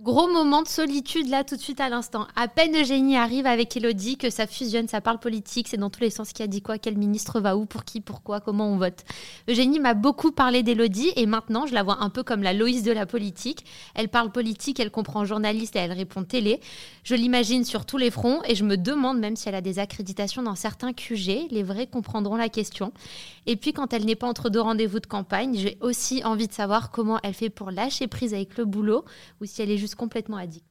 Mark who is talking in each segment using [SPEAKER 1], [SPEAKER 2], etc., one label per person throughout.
[SPEAKER 1] Gros moment de solitude là tout de suite à l'instant. À peine Eugénie arrive avec Elodie que ça fusionne, ça parle politique, c'est dans tous les sens qui a dit quoi, quel ministre va où, pour qui, pourquoi, comment on vote. Eugénie m'a beaucoup parlé d'Elodie et maintenant je la vois un peu comme la Loïs de la politique. Elle parle politique, elle comprend journaliste et elle répond télé. Je l'imagine sur tous les fronts et je me demande même si elle a des accréditations dans certains QG. Les vrais comprendront la question. Et puis quand elle n'est pas entre deux rendez-vous de campagne, j'ai aussi envie de savoir comment elle fait pour lâcher prise avec le boulot ou si elle est juste complètement addict.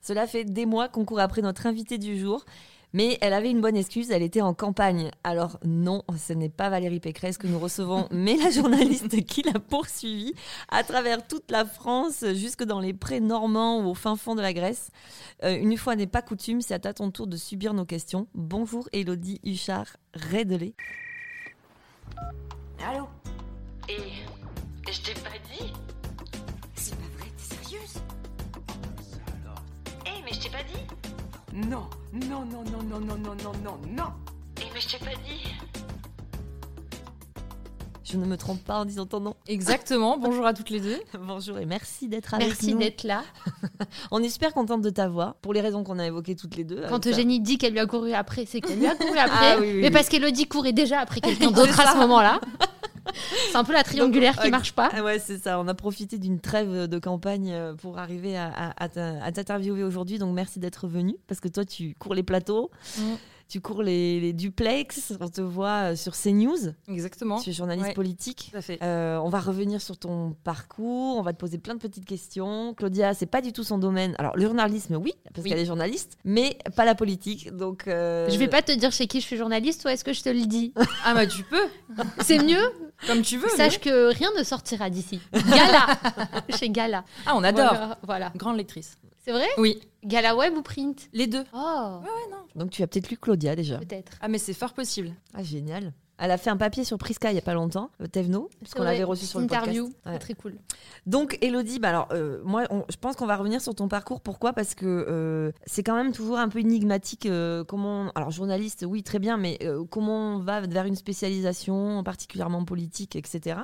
[SPEAKER 2] Cela fait des mois qu'on court après notre invité du jour. Mais elle avait une bonne excuse, elle était en campagne. Alors non, ce n'est pas Valérie Pécresse que nous recevons, mais la journaliste qui l'a poursuivie à travers toute la France, jusque dans les prés normands ou au fin fond de la Grèce. Euh, une fois n'est pas coutume, c'est à ton tour de subir nos questions. Bonjour Elodie Huchard Redelet.
[SPEAKER 3] Allô? Et je t'ai pas dit je t'ai pas dit
[SPEAKER 4] Non, non, non, non, non, non, non, non, non, non
[SPEAKER 3] Eh, mais je t'ai pas dit
[SPEAKER 2] Je ne me trompe pas en disant ton nom.
[SPEAKER 5] Exactement, bonjour à toutes les deux.
[SPEAKER 2] Bonjour et merci d'être avec
[SPEAKER 1] Merci
[SPEAKER 2] nous.
[SPEAKER 1] d'être là.
[SPEAKER 2] On est super contente de ta voix, pour les raisons qu'on a évoquées toutes les deux.
[SPEAKER 1] Quand. Eugénie dit qu'elle lui a couru après, c'est qu'elle lui a couru après.
[SPEAKER 2] Ah oui, oui,
[SPEAKER 1] mais
[SPEAKER 2] oui.
[SPEAKER 1] parce qu'Elodie courait déjà après quelqu'un d'autre à ce moment-là. C'est un peu la triangulaire
[SPEAKER 2] Donc,
[SPEAKER 1] qui marche pas.
[SPEAKER 2] Ah ouais, c'est ça. On a profité d'une trêve de campagne euh, pour arriver à, t'interviewer aujourd'hui. Donc merci d'être venu parce que toi, tu cours les plateaux,
[SPEAKER 5] Mm.
[SPEAKER 2] tu cours les, les duplex. On te voit euh, sur CNews.
[SPEAKER 5] Exactement.
[SPEAKER 2] Tu es journaliste
[SPEAKER 5] Ouais.
[SPEAKER 2] politique.
[SPEAKER 5] Tout à fait.
[SPEAKER 2] Euh, on va revenir sur ton parcours, on va te poser plein de petites questions. Claudia, c'est pas du tout son domaine. Alors, le journalisme, oui, parce
[SPEAKER 5] Oui.
[SPEAKER 2] qu'elle est journaliste, mais pas la politique. Donc, euh,
[SPEAKER 1] Je vais pas te dire chez qui je suis journaliste, ou est-ce que je te le dis?
[SPEAKER 5] Ah bah tu peux,
[SPEAKER 1] C'est mieux?
[SPEAKER 5] Comme tu veux.
[SPEAKER 1] Sache que rien ne sortira d'ici. Gala Chez Gala.
[SPEAKER 5] Ah on adore.
[SPEAKER 1] Voilà. voilà.
[SPEAKER 5] Grande lectrice.
[SPEAKER 1] C'est vrai?
[SPEAKER 5] Oui,
[SPEAKER 1] Gala web ou print?
[SPEAKER 5] Les deux.
[SPEAKER 1] Oh,
[SPEAKER 2] Donc, tu as peut-être lu Claudia déjà.
[SPEAKER 1] peut-être.
[SPEAKER 5] Ah mais c'est fort possible.
[SPEAKER 2] Ah, génial. Elle a fait un papier sur Prisca il y a pas longtemps, euh, Tevno, parce qu'on l'avait reçu sur le
[SPEAKER 1] interview.
[SPEAKER 2] podcast.
[SPEAKER 1] C'est
[SPEAKER 2] Ouais.
[SPEAKER 1] très cool.
[SPEAKER 2] Donc, Elodie, bah alors, euh, moi, on- je pense qu'on va revenir sur ton parcours. Pourquoi? Parce que euh, c'est quand même toujours un peu énigmatique. euh, comment, alors, journaliste, oui, très bien, mais euh, comment on va vers une spécialisation, particulièrement politique, etc.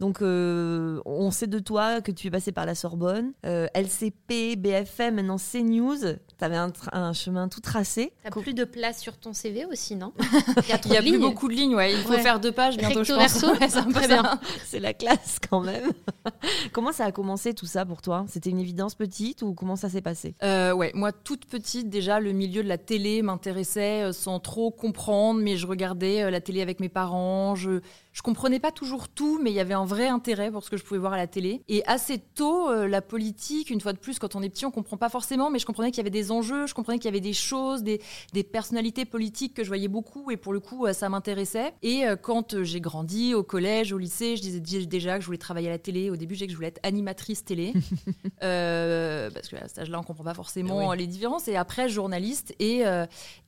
[SPEAKER 2] Donc, euh, on sait de toi que tu es passé par la Sorbonne, euh, LCP, BFM, maintenant CNews. Tu avais un, chemin tout tracé.
[SPEAKER 1] T'as plus de place sur ton CV aussi, non? Il y a trop
[SPEAKER 5] Il y a
[SPEAKER 1] de
[SPEAKER 5] plus
[SPEAKER 1] lignes.
[SPEAKER 5] beaucoup de lignes, ouais. Il faut
[SPEAKER 1] Ouais.
[SPEAKER 5] faire deux pages bientôt, je pense.
[SPEAKER 1] verso.
[SPEAKER 5] Ouais, c'est un peu
[SPEAKER 1] Très
[SPEAKER 5] ça.
[SPEAKER 1] bien.
[SPEAKER 2] C'est la classe quand même. comment ça a commencé tout ça pour toi? C'était une évidence petite ou comment ça s'est passé?
[SPEAKER 5] Euh, ouais, moi toute petite déjà, le milieu de la télé m'intéressait euh, sans trop comprendre, mais je regardais euh, la télé avec mes parents. Je je comprenais pas toujours tout, mais il y avait un vrai intérêt pour ce que je pouvais voir à la télé. Et assez tôt, euh, la politique, une fois de plus, quand on est petit, on comprend pas forcément, mais je comprenais qu'il y avait des enjeux, je comprenais qu'il y avait des choses, des, des personnalités politiques que je voyais beaucoup, et pour le coup, euh, ça m'intéressait. Et euh, quand j'ai grandi au collège, au lycée, je disais di- déjà que je voulais travailler à la télé. Au début, j'ai dit que je voulais être animatrice télé. Parce que à cet âge-là, on comprend pas forcément
[SPEAKER 2] Oui.
[SPEAKER 5] les différences. Et après, journaliste. Et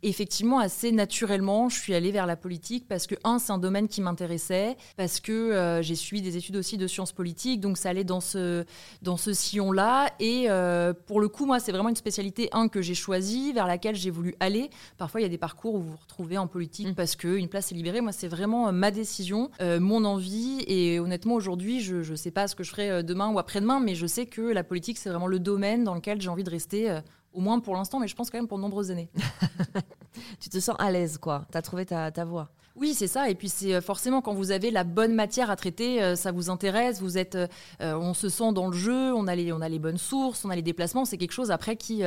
[SPEAKER 5] effectivement, assez naturellement, je suis allée vers la politique parce que, un, c'est un domaine qui m'intéressait, parce que euh, j'ai suivi des études aussi de sciences politiques, donc ça allait dans ce, dans ce sillon-là. Et euh, pour le coup, moi, c'est vraiment une spécialité, un, que j'ai choisie, vers laquelle j'ai voulu aller. Parfois, il y a des parcours où vous vous retrouvez en politique
[SPEAKER 2] Mm.
[SPEAKER 5] parce qu'une place est libérée. Moi, c'est vraiment euh, ma décision, euh, mon envie. Et honnêtement, aujourd'hui, je ne sais pas ce que je ferai demain ou après-demain, mais je sais que la politique, c'est vraiment le domaine dans lequel j'ai envie de rester, au moins pour l'instant, mais je pense quand même pour de nombreuses années.
[SPEAKER 2] Tu te sens à l'aise, quoi. Tu as trouvé ta, ta voie.
[SPEAKER 5] Oui, c'est ça. Et puis c'est euh, forcément quand vous avez la bonne matière à traiter, euh, ça vous intéresse. Vous êtes, euh, on se sent dans le jeu. On a les, on a les bonnes sources, on a les déplacements. C'est quelque chose après qui,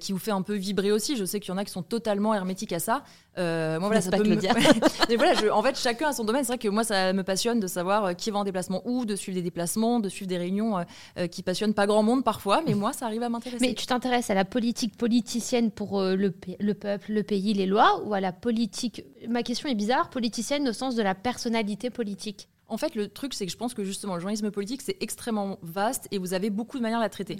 [SPEAKER 5] qui vous fait un peu vibrer aussi. Je sais qu'il y en a qui sont totalement hermétiques à ça. Euh, moi, voilà, ça
[SPEAKER 2] pas,
[SPEAKER 5] peut me- Mais voilà, je- en fait, chacun a son domaine. C'est vrai que moi, ça me passionne de savoir euh, qui va en déplacement où, de suivre des déplacements, de suivre des réunions euh, euh, qui passionnent pas grand monde parfois. Mais moi, ça arrive à m'intéresser.
[SPEAKER 1] Mais tu t'intéresses à la politique politicienne pour euh, le, peuple, le pays, les lois, ou à la politique? Ma question est bizarre, politicienne au sens de la personnalité politique.
[SPEAKER 5] En fait, le truc, c'est que je pense que justement, le journalisme politique, c'est extrêmement vaste et vous avez beaucoup de manières de la traiter.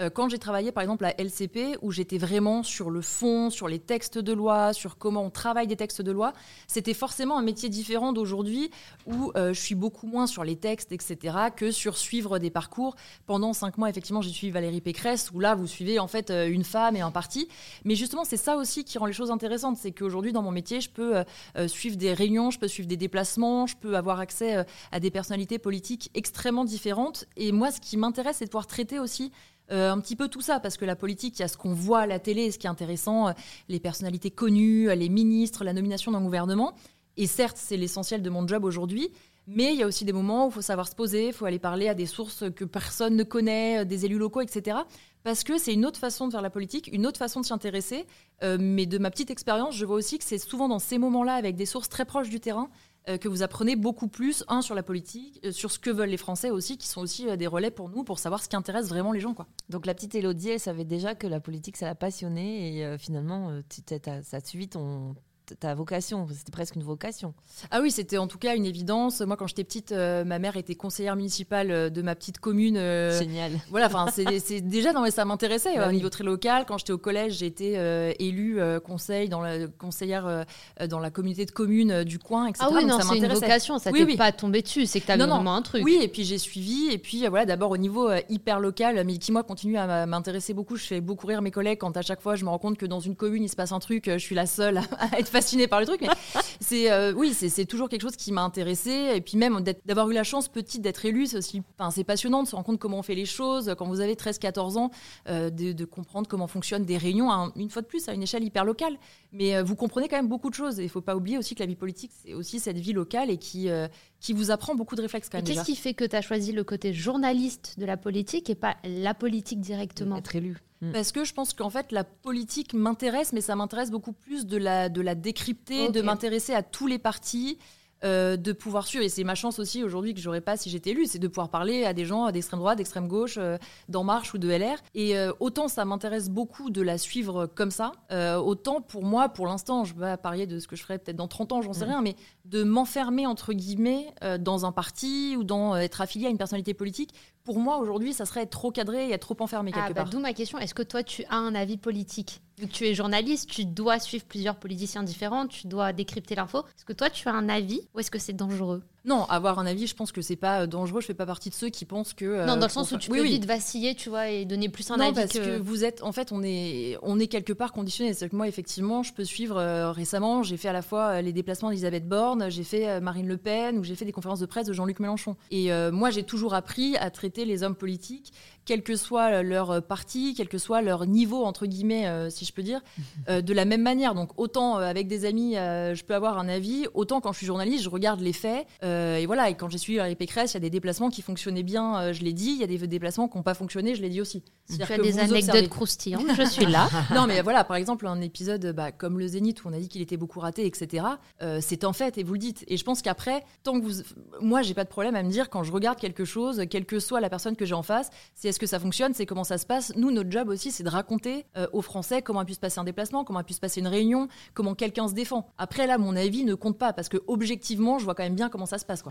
[SPEAKER 5] Euh, quand j'ai travaillé par exemple à LCP, où j'étais vraiment sur le fond, sur les textes de loi, sur comment on travaille des textes de loi, c'était forcément un métier différent d'aujourd'hui, où euh, je suis beaucoup moins sur les textes, etc., que sur suivre des parcours. Pendant cinq mois, effectivement, j'ai suivi Valérie Pécresse, où là, vous suivez en fait euh, une femme et un parti. Mais justement, c'est ça aussi qui rend les choses intéressantes, c'est qu'aujourd'hui, dans mon métier, je peux suivre des réunions, je peux suivre des déplacements, je peux avoir accès à des personnalités politiques extrêmement différentes. Et moi, ce qui m'intéresse, c'est de pouvoir traiter aussi Euh, un petit peu tout ça, parce que la politique, il y a ce qu'on voit à la télé, ce qui est intéressant, euh, les personnalités connues, euh, les ministres, la nomination d'un gouvernement. Et certes, c'est l'essentiel de mon job aujourd'hui, mais il y a aussi des moments où il faut savoir se poser, il faut aller parler à des sources que personne ne connaît, des élus locaux, etc. Parce que c'est une autre façon de faire la politique, une autre façon de s'y intéresser. Mais de ma petite expérience, je vois aussi que c'est souvent dans ces moments-là, avec des sources très proches du terrain, euh, que vous apprenez beaucoup plus, un, sur la politique, euh, sur ce que veulent les Français aussi, qui sont aussi euh, des relais pour nous, pour savoir ce qui intéresse vraiment les gens. Quoi.
[SPEAKER 2] Donc la petite Élodie, elle savait déjà que la politique, ça l'a passionnée et finalement, tu- t'as- t'as- ça a suivi ton, ta vocation. C'était presque une vocation.
[SPEAKER 5] Ah oui, c'était en tout cas une évidence. Moi, quand j'étais petite, euh, ma mère était conseillère municipale euh, de ma petite commune. euh,
[SPEAKER 2] Génial.
[SPEAKER 5] Voilà, enfin, c'est c'est déjà non, mais ça m'intéressait
[SPEAKER 2] Bah
[SPEAKER 5] au
[SPEAKER 2] oui.
[SPEAKER 5] niveau très local. Quand j'étais au collège, j'ai été euh, élue euh, conseil dans la conseillère euh, euh, dans la communauté de communes euh, du coin, etc.
[SPEAKER 1] Ah oui,
[SPEAKER 5] Donc,
[SPEAKER 1] non,
[SPEAKER 5] ça
[SPEAKER 1] c'est une
[SPEAKER 5] m'intéressait.
[SPEAKER 1] vocation, ça
[SPEAKER 5] Oui,
[SPEAKER 1] t'est
[SPEAKER 5] oui.
[SPEAKER 1] pas tombé dessus, c'est que t'avais vraiment un truc.
[SPEAKER 5] Oui, et puis j'ai suivi, et puis euh, voilà, d'abord au niveau euh, hyper local, mais qui moi continue à m'intéresser beaucoup. Je fais beaucoup rire mes collègues quand à chaque fois je me rends compte que dans une commune il se passe un truc, euh, je suis la seule à être fascinée par le truc. Mais c'est euh, oui, c'est toujours quelque chose qui m'a intéressée, et puis même d'avoir eu la chance petite d'être élue, c'est aussi, enfin c'est passionnant de se rendre compte comment on fait les choses quand vous avez 13-14 ans, euh, de, de comprendre comment fonctionnent des réunions, à une fois de plus à une échelle hyper locale. Mais euh, vous comprenez quand même beaucoup de choses, et il faut pas oublier aussi que la vie politique c'est aussi cette vie locale et qui euh, qui vous apprend beaucoup de réflexes quand même.
[SPEAKER 1] qu'est-ce qui fait que tu as choisi le côté journaliste de la politique et pas la politique directement?
[SPEAKER 2] Être élu. Mm.
[SPEAKER 5] Parce que je pense qu'en fait, la politique m'intéresse, mais ça m'intéresse beaucoup plus de la, de la décrypter, de m'intéresser à tous les partis, euh, de pouvoir suivre. Et c'est ma chance aussi aujourd'hui que j'aurais pas si j'étais élue, c'est de pouvoir parler à des gens d'extrême droite, d'extrême gauche, euh, d'En Marche ou de LR. Et euh, autant ça m'intéresse beaucoup de la suivre comme ça, autant pour moi, pour l'instant, je vais pas parier de ce que je ferai peut-être dans 30 ans, j'en sais
[SPEAKER 2] Mhm.
[SPEAKER 5] rien, mais de m'enfermer, entre guillemets, dans un parti ou dans être affilié à une personnalité politique, pour moi aujourd'hui, ça serait être trop cadré et être trop enfermé quelque
[SPEAKER 1] Ah, bah,
[SPEAKER 5] part.
[SPEAKER 1] D'où ma question, est-ce que toi tu as un avis politique? Vu que tu es journaliste, tu dois suivre plusieurs politiciens différents, tu dois décrypter l'info. Est-ce que toi tu as un avis ou est-ce que c'est dangereux?
[SPEAKER 5] Non, avoir un avis, je pense que c'est pas euh, dangereux. Je fais pas partie de ceux qui pensent que. euh,
[SPEAKER 1] Non, dans le sens où tu
[SPEAKER 5] Oui,
[SPEAKER 1] peux
[SPEAKER 5] oui.
[SPEAKER 1] vite vaciller, tu vois, et donner plus un
[SPEAKER 5] non,
[SPEAKER 1] avis
[SPEAKER 5] parce
[SPEAKER 1] que...
[SPEAKER 5] que... vous êtes, en fait, on est, on est quelque part conditionné. C'est que moi, effectivement, je peux suivre euh, récemment. J'ai fait à la fois les déplacements d'Elisabeth Borne, j'ai fait Marine Le Pen, ou j'ai fait des conférences de presse de Jean-Luc Mélenchon. Et euh, moi, j'ai toujours appris à traiter les hommes politiques, quel que soit leur euh, parti, quel que soit leur niveau entre guillemets, euh, si je peux dire, euh, de la même manière. Donc autant euh, avec des amis, euh, je peux avoir un avis, autant quand je suis journaliste, je regarde les faits. euh, et voilà. Et quand j'ai suivi Valérie Pécresse, il y a des déplacements qui fonctionnaient bien, euh, je l'ai dit. Il y a des déplacements qui n'ont pas fonctionné, je l'ai dit aussi.
[SPEAKER 1] Tu as des anecdotes
[SPEAKER 5] observez-
[SPEAKER 1] croustillantes, je suis là.
[SPEAKER 5] non, mais voilà, par exemple, un épisode bah, comme le Zénith où on a dit qu'il était beaucoup raté, etc. euh, c'est en fait, et vous le dites. Et je pense qu'après, tant que vous. Moi, j'ai pas de problème à me dire quand je regarde quelque chose, quelle que soit la personne que j'ai en face, c'est est-ce que ça fonctionne, c'est comment ça se passe. Nous, notre job aussi, c'est de raconter euh, aux Français comment a pu se passer un déplacement, comment a pu se passer une réunion, comment quelqu'un se défend. Après, là, mon avis ne compte pas parce que objectivement, je vois quand même bien comment ça se passe. Quoi.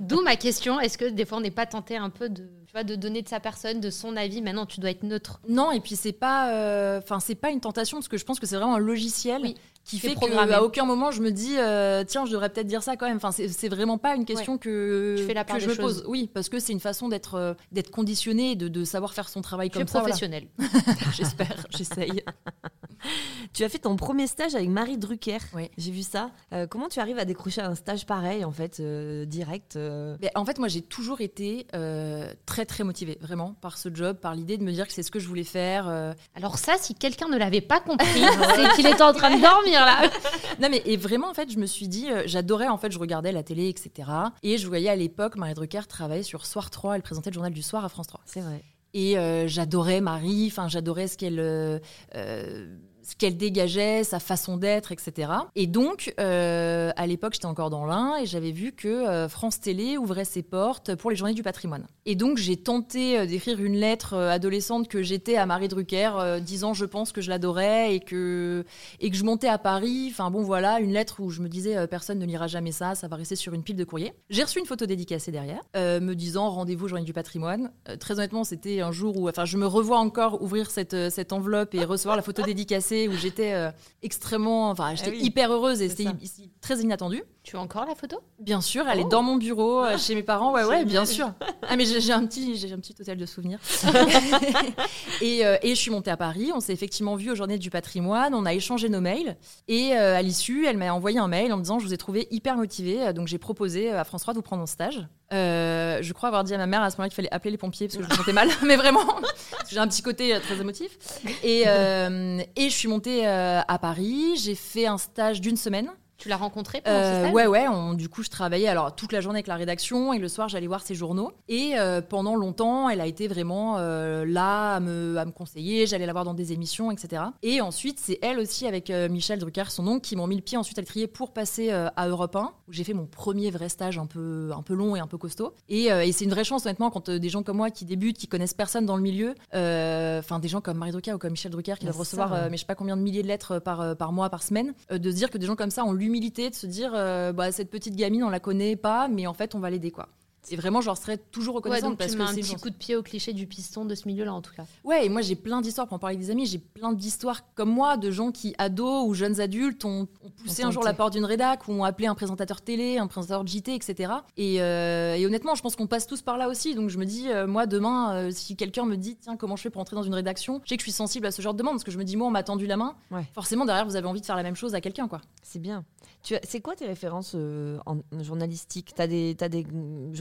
[SPEAKER 1] D'où ma question, est-ce que des fois on n'est pas tenté un peu de, tu vois, de donner de sa personne, de son avis Maintenant, tu dois être neutre?
[SPEAKER 5] Non, et puis c'est pas, euh, enfin c'est pas une tentation parce que je pense que c'est vraiment un logiciel
[SPEAKER 1] Oui,
[SPEAKER 5] qui fait
[SPEAKER 1] programmé.
[SPEAKER 5] qu'à aucun moment je me dis euh, tiens je devrais peut-être dire ça quand même. Enfin c'est vraiment pas une question que
[SPEAKER 1] Tu fais la part
[SPEAKER 5] que je me pose. Oui, parce que c'est une façon d'être euh, d'être conditionné, et de, de savoir faire son travail
[SPEAKER 1] Tu es
[SPEAKER 5] comme ça. voilà.
[SPEAKER 1] professionnel.
[SPEAKER 5] J'espère, j'essaye.
[SPEAKER 2] Tu as fait ton premier stage avec Marie Drucker.
[SPEAKER 5] Oui.
[SPEAKER 2] J'ai vu ça. Euh, comment tu arrives à décrocher un stage pareil, en fait, euh, direct euh,
[SPEAKER 5] Mais en fait, moi, j'ai toujours été euh, très, très motivée, vraiment, par ce job, par l'idée de me dire que c'est ce que je voulais faire. euh.
[SPEAKER 1] Alors ça, si quelqu'un ne l'avait pas compris, c'est qu'il est en train de dormir là.
[SPEAKER 5] Non, mais et vraiment, en fait, je me suis dit, euh, j'adorais, en fait, je regardais la télé, etc. Et je voyais à l'époque Marie Drucker travailler sur Soir 3, elle présentait le journal du soir à France 3.
[SPEAKER 2] C'est vrai.
[SPEAKER 5] Et euh, j'adorais Marie, enfin j'adorais ce qu'elle euh, ce qu'elle dégageait, sa façon d'être, etc. Et donc, euh, à l'époque, j'étais encore dans l'Ain et j'avais vu que euh, France Télé ouvrait ses portes pour les Journées du patrimoine. Et donc, j'ai tenté euh, d'écrire une lettre adolescente que j'étais à Marie Drucker, disant je pense que je l'adorais et que et que je montais à Paris. Enfin bon, voilà, une lettre où je me disais personne ne lira jamais ça, ça va rester sur une pile de courrier. J'ai reçu une photo dédicacée derrière, me disant rendez-vous Journée du patrimoine. Très honnêtement, c'était un jour où, enfin, je me revois encore ouvrir cette, cette enveloppe et recevoir la photo dédicacée où j'étais euh, extrêmement, enfin, j'étais
[SPEAKER 2] Ah oui.
[SPEAKER 5] hyper heureuse et
[SPEAKER 2] C'est
[SPEAKER 5] c'était très inattendu.
[SPEAKER 1] Tu as encore la photo?
[SPEAKER 5] Bien sûr, elle
[SPEAKER 1] Oh.
[SPEAKER 5] est dans mon bureau, euh, chez mes parents. Ouais, ouais, bien sûr. Ah, mais j'ai un petit, j'ai un petit hôtel de souvenirs. et, euh, et je suis montée à Paris. On s'est effectivement vu aux Journées du Patrimoine. On a échangé nos mails. Et euh, à l'issue, elle m'a envoyé un mail en me disant Je vous ai trouvé hyper motivée. Donc j'ai proposé à France 3 de vous prendre en stage. Euh, je crois avoir dit à ma mère à ce moment-là qu'il fallait appeler les pompiers parce que je me sentais mal, mais vraiment, j'ai un petit côté très émotif. Et, et je suis montée à Paris, j'ai fait un stage d'une semaine.
[SPEAKER 1] Tu l'as rencontré pendant ce
[SPEAKER 5] Euh,
[SPEAKER 1] stage
[SPEAKER 5] ouais, ouais. on- du coup, je travaillais alors toute la journée avec la rédaction et le soir, j'allais voir ses journaux. Et euh, pendant longtemps, elle a été vraiment euh, là à me, à me conseiller. J'allais la voir dans des émissions, etc. Et ensuite, c'est elle aussi avec euh, Michel Drucker, son oncle, qui m'ont mis le pied ensuite à trier pour passer à Europe 1, où j'ai fait mon premier vrai stage un peu, un peu long et un peu costaud. Et, et c'est une vraie chance, honnêtement, quand des gens comme moi qui débutent, qui connaissent personne dans le milieu, enfin des gens comme Marie Drucker ou comme Michel Drucker qui doivent recevoir, mais je sais pas combien de milliers de lettres par, par mois, par semaine, de se dire que des gens comme ça ont l'humilité de se dire, euh, bah, cette petite gamine, on la connaît pas, mais en fait, on va l'aider, quoi. Et vraiment, je serais toujours
[SPEAKER 1] Ouais,
[SPEAKER 5] reconnaissante
[SPEAKER 1] donc
[SPEAKER 5] parce
[SPEAKER 1] tu
[SPEAKER 5] que
[SPEAKER 1] mets un
[SPEAKER 5] c'est
[SPEAKER 1] petit coup de pied au cliché du piston de ce milieu-là, en tout cas.
[SPEAKER 5] Ouais, et moi j'ai plein d'histoires pour en parler avec des amis. J'ai plein d'histoires comme moi de gens qui, ados ou jeunes adultes, ont, ont poussé un jour la porte d'une rédac ou ont appelé un présentateur télé, un présentateur de JT, etc. Et, euh, et honnêtement, je pense qu'on passe tous par là aussi. Donc je me dis, euh, moi demain, euh, si quelqu'un me dit, tiens, comment je fais pour entrer dans une rédaction, je sais que je suis sensible à ce genre de demande parce que je me dis, moi, on m'a tendu la main.
[SPEAKER 2] Ouais.
[SPEAKER 5] Forcément, derrière, vous avez envie de faire la même chose à quelqu'un, quoi.
[SPEAKER 2] C'est bien. Tu as- C'est quoi tes références en journalistique T'as des, as des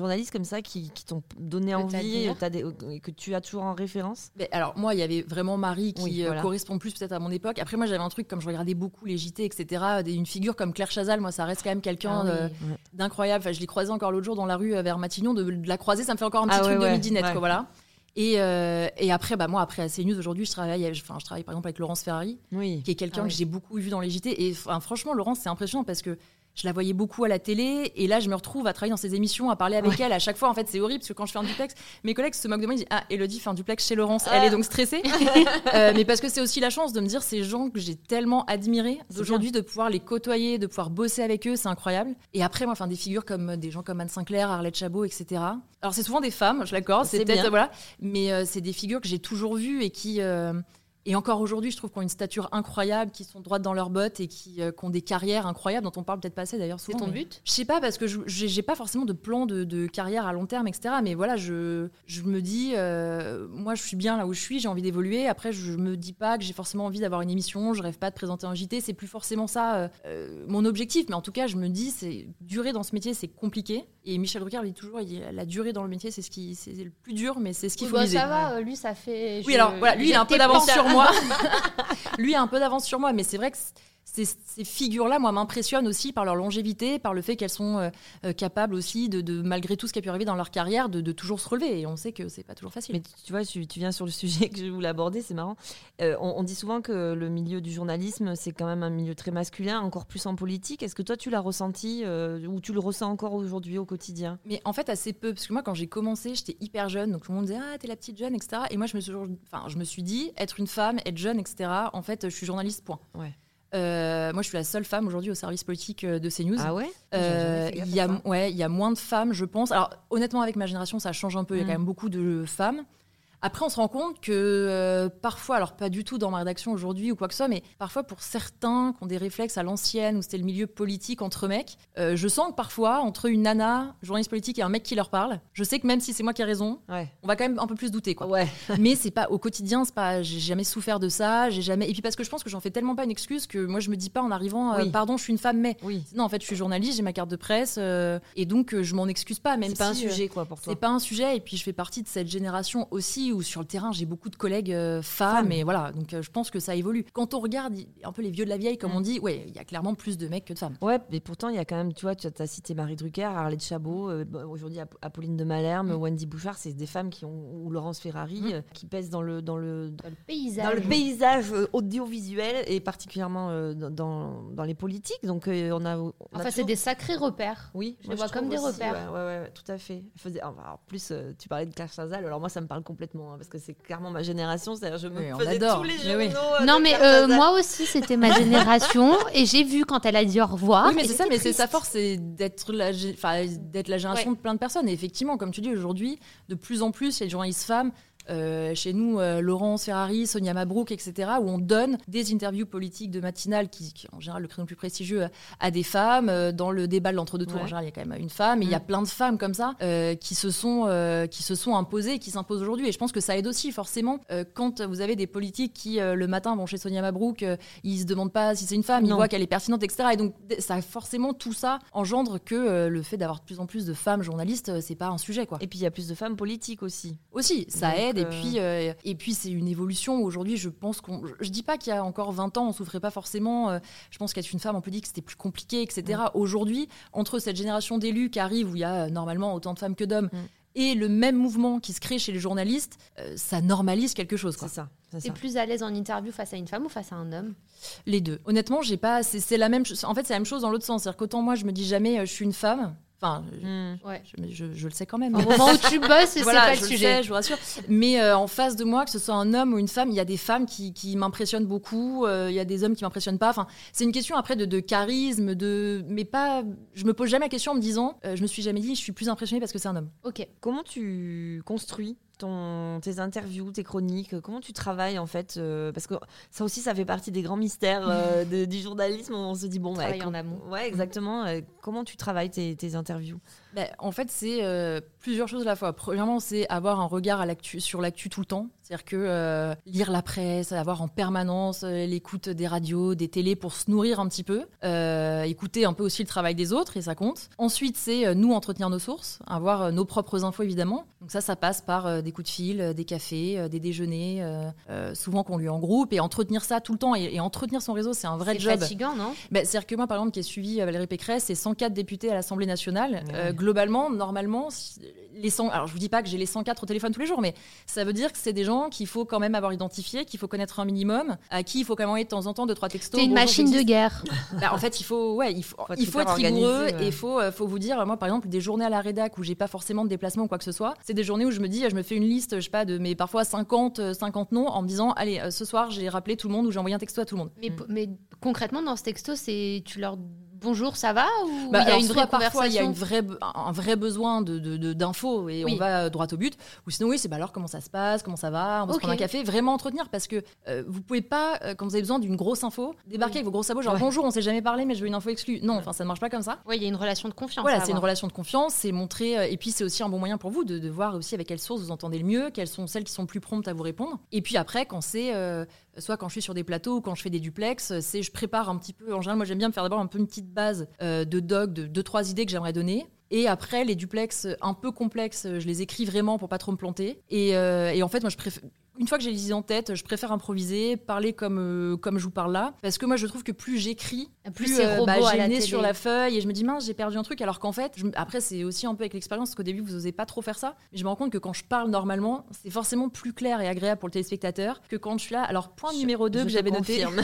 [SPEAKER 2] journalistes comme ça qui, qui t'ont donné envie
[SPEAKER 1] t'admires
[SPEAKER 2] euh, des, que tu as toujours en référence?
[SPEAKER 5] Mais alors moi, il y avait vraiment Marie qui
[SPEAKER 2] Oui,
[SPEAKER 5] euh,
[SPEAKER 2] voilà.
[SPEAKER 5] correspond plus peut-être à mon époque. Après moi, j'avais un truc comme je regardais beaucoup les JT, etc. Une figure comme Claire Chazal, moi, ça reste quand même quelqu'un
[SPEAKER 1] Ah oui.
[SPEAKER 5] euh, d'incroyable. Enfin, je l'ai croisée encore l'autre jour dans la rue vers Matignon. De, de la croiser, ça me fait encore un petit
[SPEAKER 2] Ah
[SPEAKER 5] truc
[SPEAKER 2] ouais,
[SPEAKER 5] de midinette,
[SPEAKER 2] ouais.
[SPEAKER 5] quoi, voilà. Et, euh, et après, bah, moi, après à CNews, aujourd'hui, je travaille, enfin, je travaille par exemple avec Laurence Ferrari,
[SPEAKER 2] Oui.
[SPEAKER 5] qui est quelqu'un
[SPEAKER 1] Ah oui.
[SPEAKER 5] que j'ai beaucoup vu dans les JT. Et enfin, franchement, Laurence, c'est impressionnant parce que je la voyais beaucoup à la télé et là je me retrouve à travailler dans ses émissions, à parler avec elle. À chaque fois, en fait, c'est horrible parce que quand je fais un duplex, mes collègues se moquent de moi, ils disent Ah, Elodie fait un duplex chez Laurence. Elle est donc stressée. Euh, mais parce que c'est aussi la chance de me dire ces gens que j'ai tellement admirés d'aujourd'hui, de pouvoir les côtoyer, de pouvoir bosser avec eux, c'est incroyable. Et après, moi, enfin, des figures comme euh, des gens comme Anne Sinclair, Arlette Chabot, etc. Alors, c'est souvent des femmes, je l'accorde, c'est peut-être, voilà, mais euh, c'est des figures que j'ai toujours vues et qui. euh, et encore aujourd'hui, je trouve qu'ils ont une stature incroyable, qui sont droites dans leurs bottes et qui, euh, ont des carrières incroyables, dont on parle peut-être pas assez d'ailleurs
[SPEAKER 1] C'est ton
[SPEAKER 5] mais-
[SPEAKER 1] but?
[SPEAKER 5] je sais pas parce que je j'ai pas forcément de plan de, de carrière à long terme etc mais voilà je je me dis euh, moi je suis bien là où je suis j'ai envie d'évoluer. Après je me dis pas que j'ai forcément envie d'avoir une émission je rêve pas de présenter un JT c'est plus forcément ça euh, euh, mon objectif. Mais en tout cas je me dis c'est durer dans ce métier c'est compliqué. Et Michel Drucker dit toujours il dit, la durée dans le métier c'est ce qui c'est le plus dur mais c'est ce qu'il
[SPEAKER 1] Oui,
[SPEAKER 5] faut
[SPEAKER 1] bah,
[SPEAKER 5] viser
[SPEAKER 1] ça va, lui, ça fait.
[SPEAKER 5] oui, alors voilà, lui, il a un peu d'avance
[SPEAKER 1] tes
[SPEAKER 5] lui a un peu d'avance sur moi, mais c'est vrai que ces, ces figures-là, moi, m'impressionnent aussi par leur longévité, par le fait qu'elles sont euh, euh, capables aussi de, de, malgré tout ce qui a pu arriver dans leur carrière, de, de toujours se relever. Et on sait que c'est pas toujours facile.
[SPEAKER 2] Mais tu tu vois, tu, tu viens sur le sujet que je voulais aborder, c'est marrant. Euh, on, on dit souvent que le milieu du journalisme, c'est quand même un milieu très masculin, encore plus en politique. Est-ce que toi, tu l'as ressenti euh, ou tu le ressens encore aujourd'hui au quotidien?
[SPEAKER 5] Mais en fait, assez peu. Parce que moi, quand j'ai commencé, j'étais hyper jeune. Donc tout le monde disait Ah, t'es la petite jeune, etc. Et moi, je me suis, toujours- je me suis dit Être une femme, être jeune, etc. En fait, je suis journaliste, point.
[SPEAKER 2] Ouais.
[SPEAKER 5] Euh, moi, je suis la seule femme aujourd'hui au service politique euh, de CNews.
[SPEAKER 2] Ah ouais?
[SPEAKER 5] Euh, Il y, a, ouais, il y a moins de femmes, je pense. Alors, honnêtement, avec ma génération, ça change un peu. Il y a
[SPEAKER 2] Mm.
[SPEAKER 5] quand même beaucoup de femmes. Après, on se rend compte que euh, parfois, alors pas du tout dans ma rédaction aujourd'hui ou quoi que ce soit, mais parfois pour certains qui ont des réflexes à l'ancienne, où c'était le milieu politique entre mecs, euh, je sens que parfois, entre une nana, journaliste politique, et un mec qui leur parle, je sais que même si c'est moi qui ai raison,
[SPEAKER 2] Ouais.
[SPEAKER 5] on va quand même un peu plus douter. Quoi.
[SPEAKER 2] Ouais.
[SPEAKER 5] mais c'est pas au quotidien, c'est pas, j'ai jamais souffert de ça, j'ai jamais. Et puis parce que je pense que j'en fais tellement pas une excuse que moi je me dis pas en arrivant, euh,
[SPEAKER 2] Oui.
[SPEAKER 5] pardon, je suis une femme, mais.
[SPEAKER 2] Oui.
[SPEAKER 5] Non, en fait, je suis journaliste, j'ai ma carte de presse, euh, et donc je m'en excuse pas, même
[SPEAKER 2] C'est pas un
[SPEAKER 5] si,
[SPEAKER 2] sujet, quoi, pour toi.
[SPEAKER 5] c'est pas un sujet, et puis je fais partie de cette génération aussi où sur le terrain j'ai beaucoup de collègues euh, femmes,
[SPEAKER 2] Femmes.
[SPEAKER 5] et voilà, donc euh, je pense que ça évolue. Quand on regarde un peu les vieux de la vieille, comme
[SPEAKER 2] Mm.
[SPEAKER 5] on dit, ouais, il y a clairement plus de mecs que de femmes.
[SPEAKER 2] Ouais, mais pourtant, il y a quand même, tu vois, tu as cité Marie Drucker, Arlette Chabot, euh, bon, aujourd'hui Ap- Apolline de Malherbe,
[SPEAKER 5] Mm.
[SPEAKER 2] Wendy Bouchard, c'est des femmes qui ont, ou Laurence Ferrari,
[SPEAKER 5] Mm.
[SPEAKER 2] euh, qui pèsent dans le, dans le,
[SPEAKER 1] Dans le paysage.
[SPEAKER 2] dans le paysage audiovisuel et particulièrement euh, dans- dans, dans les politiques. Donc, euh, on a. on
[SPEAKER 1] Enfin, c'est des sacrés repères.
[SPEAKER 2] Oui,
[SPEAKER 1] Je
[SPEAKER 2] moi,
[SPEAKER 1] les vois comme des
[SPEAKER 2] aussi,
[SPEAKER 1] repères.
[SPEAKER 2] Ouais, ouais, ouais, tout à fait. Enfin, en plus, euh, tu parlais de Claire Chazal, alors moi, ça me parle complètement, hein, parce que c'est clairement ma génération. C'est-à-dire, je me
[SPEAKER 5] Oui,
[SPEAKER 2] faisais
[SPEAKER 5] adore.
[SPEAKER 2] tous les
[SPEAKER 5] oui.
[SPEAKER 2] journaux. euh,
[SPEAKER 1] Non, mais euh, moi aussi, c'était ma génération. et j'ai vu quand elle a dit au revoir.
[SPEAKER 5] oui, mais c'est ça, mais c'est sa force, c'est d'être la, d'être la génération
[SPEAKER 1] Ouais.
[SPEAKER 5] de plein de personnes. Et effectivement, comme tu dis, aujourd'hui, de plus en plus, il y a des journalistes femmes. Euh, chez nous, euh, Laurence Ferrari, Sonia Mabrouk, etc., où on donne des interviews politiques de matinale, qui, qui en général le créneau le plus prestigieux, à- à des femmes. Euh, Dans le débat de l'entre-deux tours,
[SPEAKER 2] Ouais.
[SPEAKER 5] en général, il y a quand même une femme, et il y a
[SPEAKER 2] Mm.
[SPEAKER 5] plein de femmes comme ça euh, qui, se sont, euh, qui se sont imposées et qui s'imposent aujourd'hui. Et je pense que ça aide aussi, forcément, euh, quand vous avez des politiques qui, euh, le matin, vont chez Sonia Mabrouk, euh, ils se demandent pas si c'est une femme, ils voient qu'elle est pertinente, etc. Et donc, ça, forcément, tout ça engendre que euh, le fait d'avoir de plus en plus de femmes journalistes, euh, c'est pas un sujet, quoi.
[SPEAKER 2] Et puis il y a plus de femmes politiques aussi.
[SPEAKER 5] Aussi, ça
[SPEAKER 2] Donc,
[SPEAKER 5] aide. Et
[SPEAKER 2] euh,
[SPEAKER 5] puis, euh, et puis c'est une évolution. Aujourd'hui, je pense qu'on. Je, dis pas qu'il y a encore 20 ans, on souffrait pas forcément. euh, je pense qu'être une femme en politique, c'était plus compliqué, etc. Aujourd'hui, entre cette génération d'élus qui arrive, où il y a normalement autant de femmes que d'hommes,
[SPEAKER 2] Mm.
[SPEAKER 5] et le même mouvement qui se crée chez les journalistes, euh, ça normalise quelque chose.
[SPEAKER 2] C'est ça. c'est
[SPEAKER 1] T'es plus à l'aise en interview face à une femme ou face à un homme?
[SPEAKER 5] Les deux. Honnêtement, j'ai pas. C'est la même. chose- En fait, c'est la même chose dans l'autre sens. C'est-à-dire qu'autant moi, je me dis jamais, euh, je suis une femme. Enfin,
[SPEAKER 2] Hmm.
[SPEAKER 1] Ouais.
[SPEAKER 5] je, je- je le sais quand même.
[SPEAKER 1] Au moment où tu bosses, c'est
[SPEAKER 5] Voilà,
[SPEAKER 1] pas
[SPEAKER 5] je
[SPEAKER 1] le
[SPEAKER 5] le
[SPEAKER 1] sujet.
[SPEAKER 5] sais, je vous rassure. Mais euh, en face de moi, que ce soit un homme ou une femme, il y a des femmes qui, qui m'impressionnent beaucoup. euh, Il y a des hommes qui m'impressionnent pas. Enfin, c'est une question après de, de charisme, de. Mais pas. Je me pose jamais la question en me disant, euh, je me suis jamais dit, je suis plus impressionnée parce que c'est un homme.
[SPEAKER 1] Ok.
[SPEAKER 2] Comment tu construis ton, tes interviews, tes chroniques Comment tu travailles en fait euh, Parce que ça aussi, ça fait partie des grands mystères euh, de- du journalisme. On se dit bon, bah,
[SPEAKER 1] en amont.
[SPEAKER 2] Ouais, exactement. euh, comment tu travailles tes, tes interviews?
[SPEAKER 5] Ben, en fait, c'est euh, plusieurs choses à la fois. Premièrement, c'est avoir un regard à sur l'actu tout le temps. C'est-à-dire que euh, lire la presse, avoir en permanence euh, l'écoute des radios, des télés pour se nourrir un petit peu. Écouter un peu aussi le travail des autres, et ça compte. Ensuite, c'est nous entretenir nos sources, avoir nos propres infos, évidemment. Donc ça, ça passe par des coups de fil, des cafés, des déjeuners, souvent qu'on lui en groupe, et entretenir ça tout le temps. Et, et entretenir son réseau, c'est un vrai
[SPEAKER 1] C'est
[SPEAKER 5] job.
[SPEAKER 1] fatigant, non?
[SPEAKER 5] Ben, C'est-à-dire que moi, par exemple, qui ai suivi Valérie Pécresse, c'est 104 députés à l'Assemblée nationale.
[SPEAKER 2] Ouais.
[SPEAKER 5] Euh, globalement, normalement, les 100, alors je vous dis pas que j'ai les 104 au téléphone tous les jours, mais ça veut dire que c'est des gens qu'il faut quand même avoir identifiés, qu'il faut connaître un minimum, à qui il faut quand même envoyer de temps en temps deux trois textos.
[SPEAKER 1] T'es une machine de guerre.
[SPEAKER 5] Bah, en fait, il faut, ouais, il faut, il faut être rigoureux
[SPEAKER 2] ouais.
[SPEAKER 5] et il faut, euh, faut vous dire, moi, par exemple, des journées à la rédac où j'ai pas forcément de déplacement ou quoi que ce soit, c'est des journées où je me dis, je me fais une liste, je sais pas, de mes parfois 50, euh, 50 noms en me disant, allez, euh, ce soir, j'ai rappelé tout le monde ou j'ai envoyé un texto à tout le monde.
[SPEAKER 1] Mais,
[SPEAKER 2] Mm.
[SPEAKER 1] mais concrètement, dans ce texto, c'est tu leur bonjour, ça va ou
[SPEAKER 5] Bah,
[SPEAKER 1] il y a une vraie
[SPEAKER 5] parfois il y a une vraie, un vrai besoin de, d'infos et
[SPEAKER 1] Oui.
[SPEAKER 5] on va euh, droit au but. Ou sinon, oui, c'est bah alors comment ça se passe, comment ça va, on va se prendre un café, vraiment entretenir parce que euh, vous pouvez pas, euh, quand vous avez besoin d'une grosse info, débarquer
[SPEAKER 1] Oui.
[SPEAKER 5] avec vos gros sabots, genre
[SPEAKER 2] Ouais.
[SPEAKER 5] bonjour, on s'est jamais parlé, mais je veux une info exclue. Non, enfin ça ne marche pas comme ça.
[SPEAKER 1] Oui, il y a une relation de confiance.
[SPEAKER 5] Voilà, c'est une relation de confiance, c'est montrer, euh, et puis c'est aussi un bon moyen pour vous de, de voir aussi avec quelles sources vous entendez le mieux, quelles sont celles qui sont plus promptes à vous répondre. Et puis après, quand c'est, soit quand je suis sur des plateaux ou quand je fais des duplex, c'est je prépare un petit peu. En général, moi j'aime bien me faire d'abord un peu une petite base euh, de doc, de deux trois idées que j'aimerais donner. Et après, les duplex un peu complexes, je les écris vraiment pour pas trop me planter. Et, euh, et en fait, moi, je préfère. Une fois que j'ai les idées en tête, je préfère improviser, parler comme, euh, comme je vous parle là. Parce que moi, je trouve que plus j'écris,
[SPEAKER 1] Plus
[SPEAKER 5] plus
[SPEAKER 1] c'est
[SPEAKER 5] euh,
[SPEAKER 1] robot
[SPEAKER 5] bah,
[SPEAKER 1] à
[SPEAKER 5] j'ai
[SPEAKER 1] la
[SPEAKER 5] le sur la feuille et je me dis mince j'ai perdu un truc alors qu'en fait je après c'est aussi un peu avec l'expérience parce qu'au début vous osez pas trop faire ça mais je me rends compte que quand je parle normalement c'est forcément plus clair et agréable pour le téléspectateur que quand je suis là alors point
[SPEAKER 2] Je-
[SPEAKER 5] numéro 2
[SPEAKER 2] je
[SPEAKER 5] que j'avais noté
[SPEAKER 2] confirme.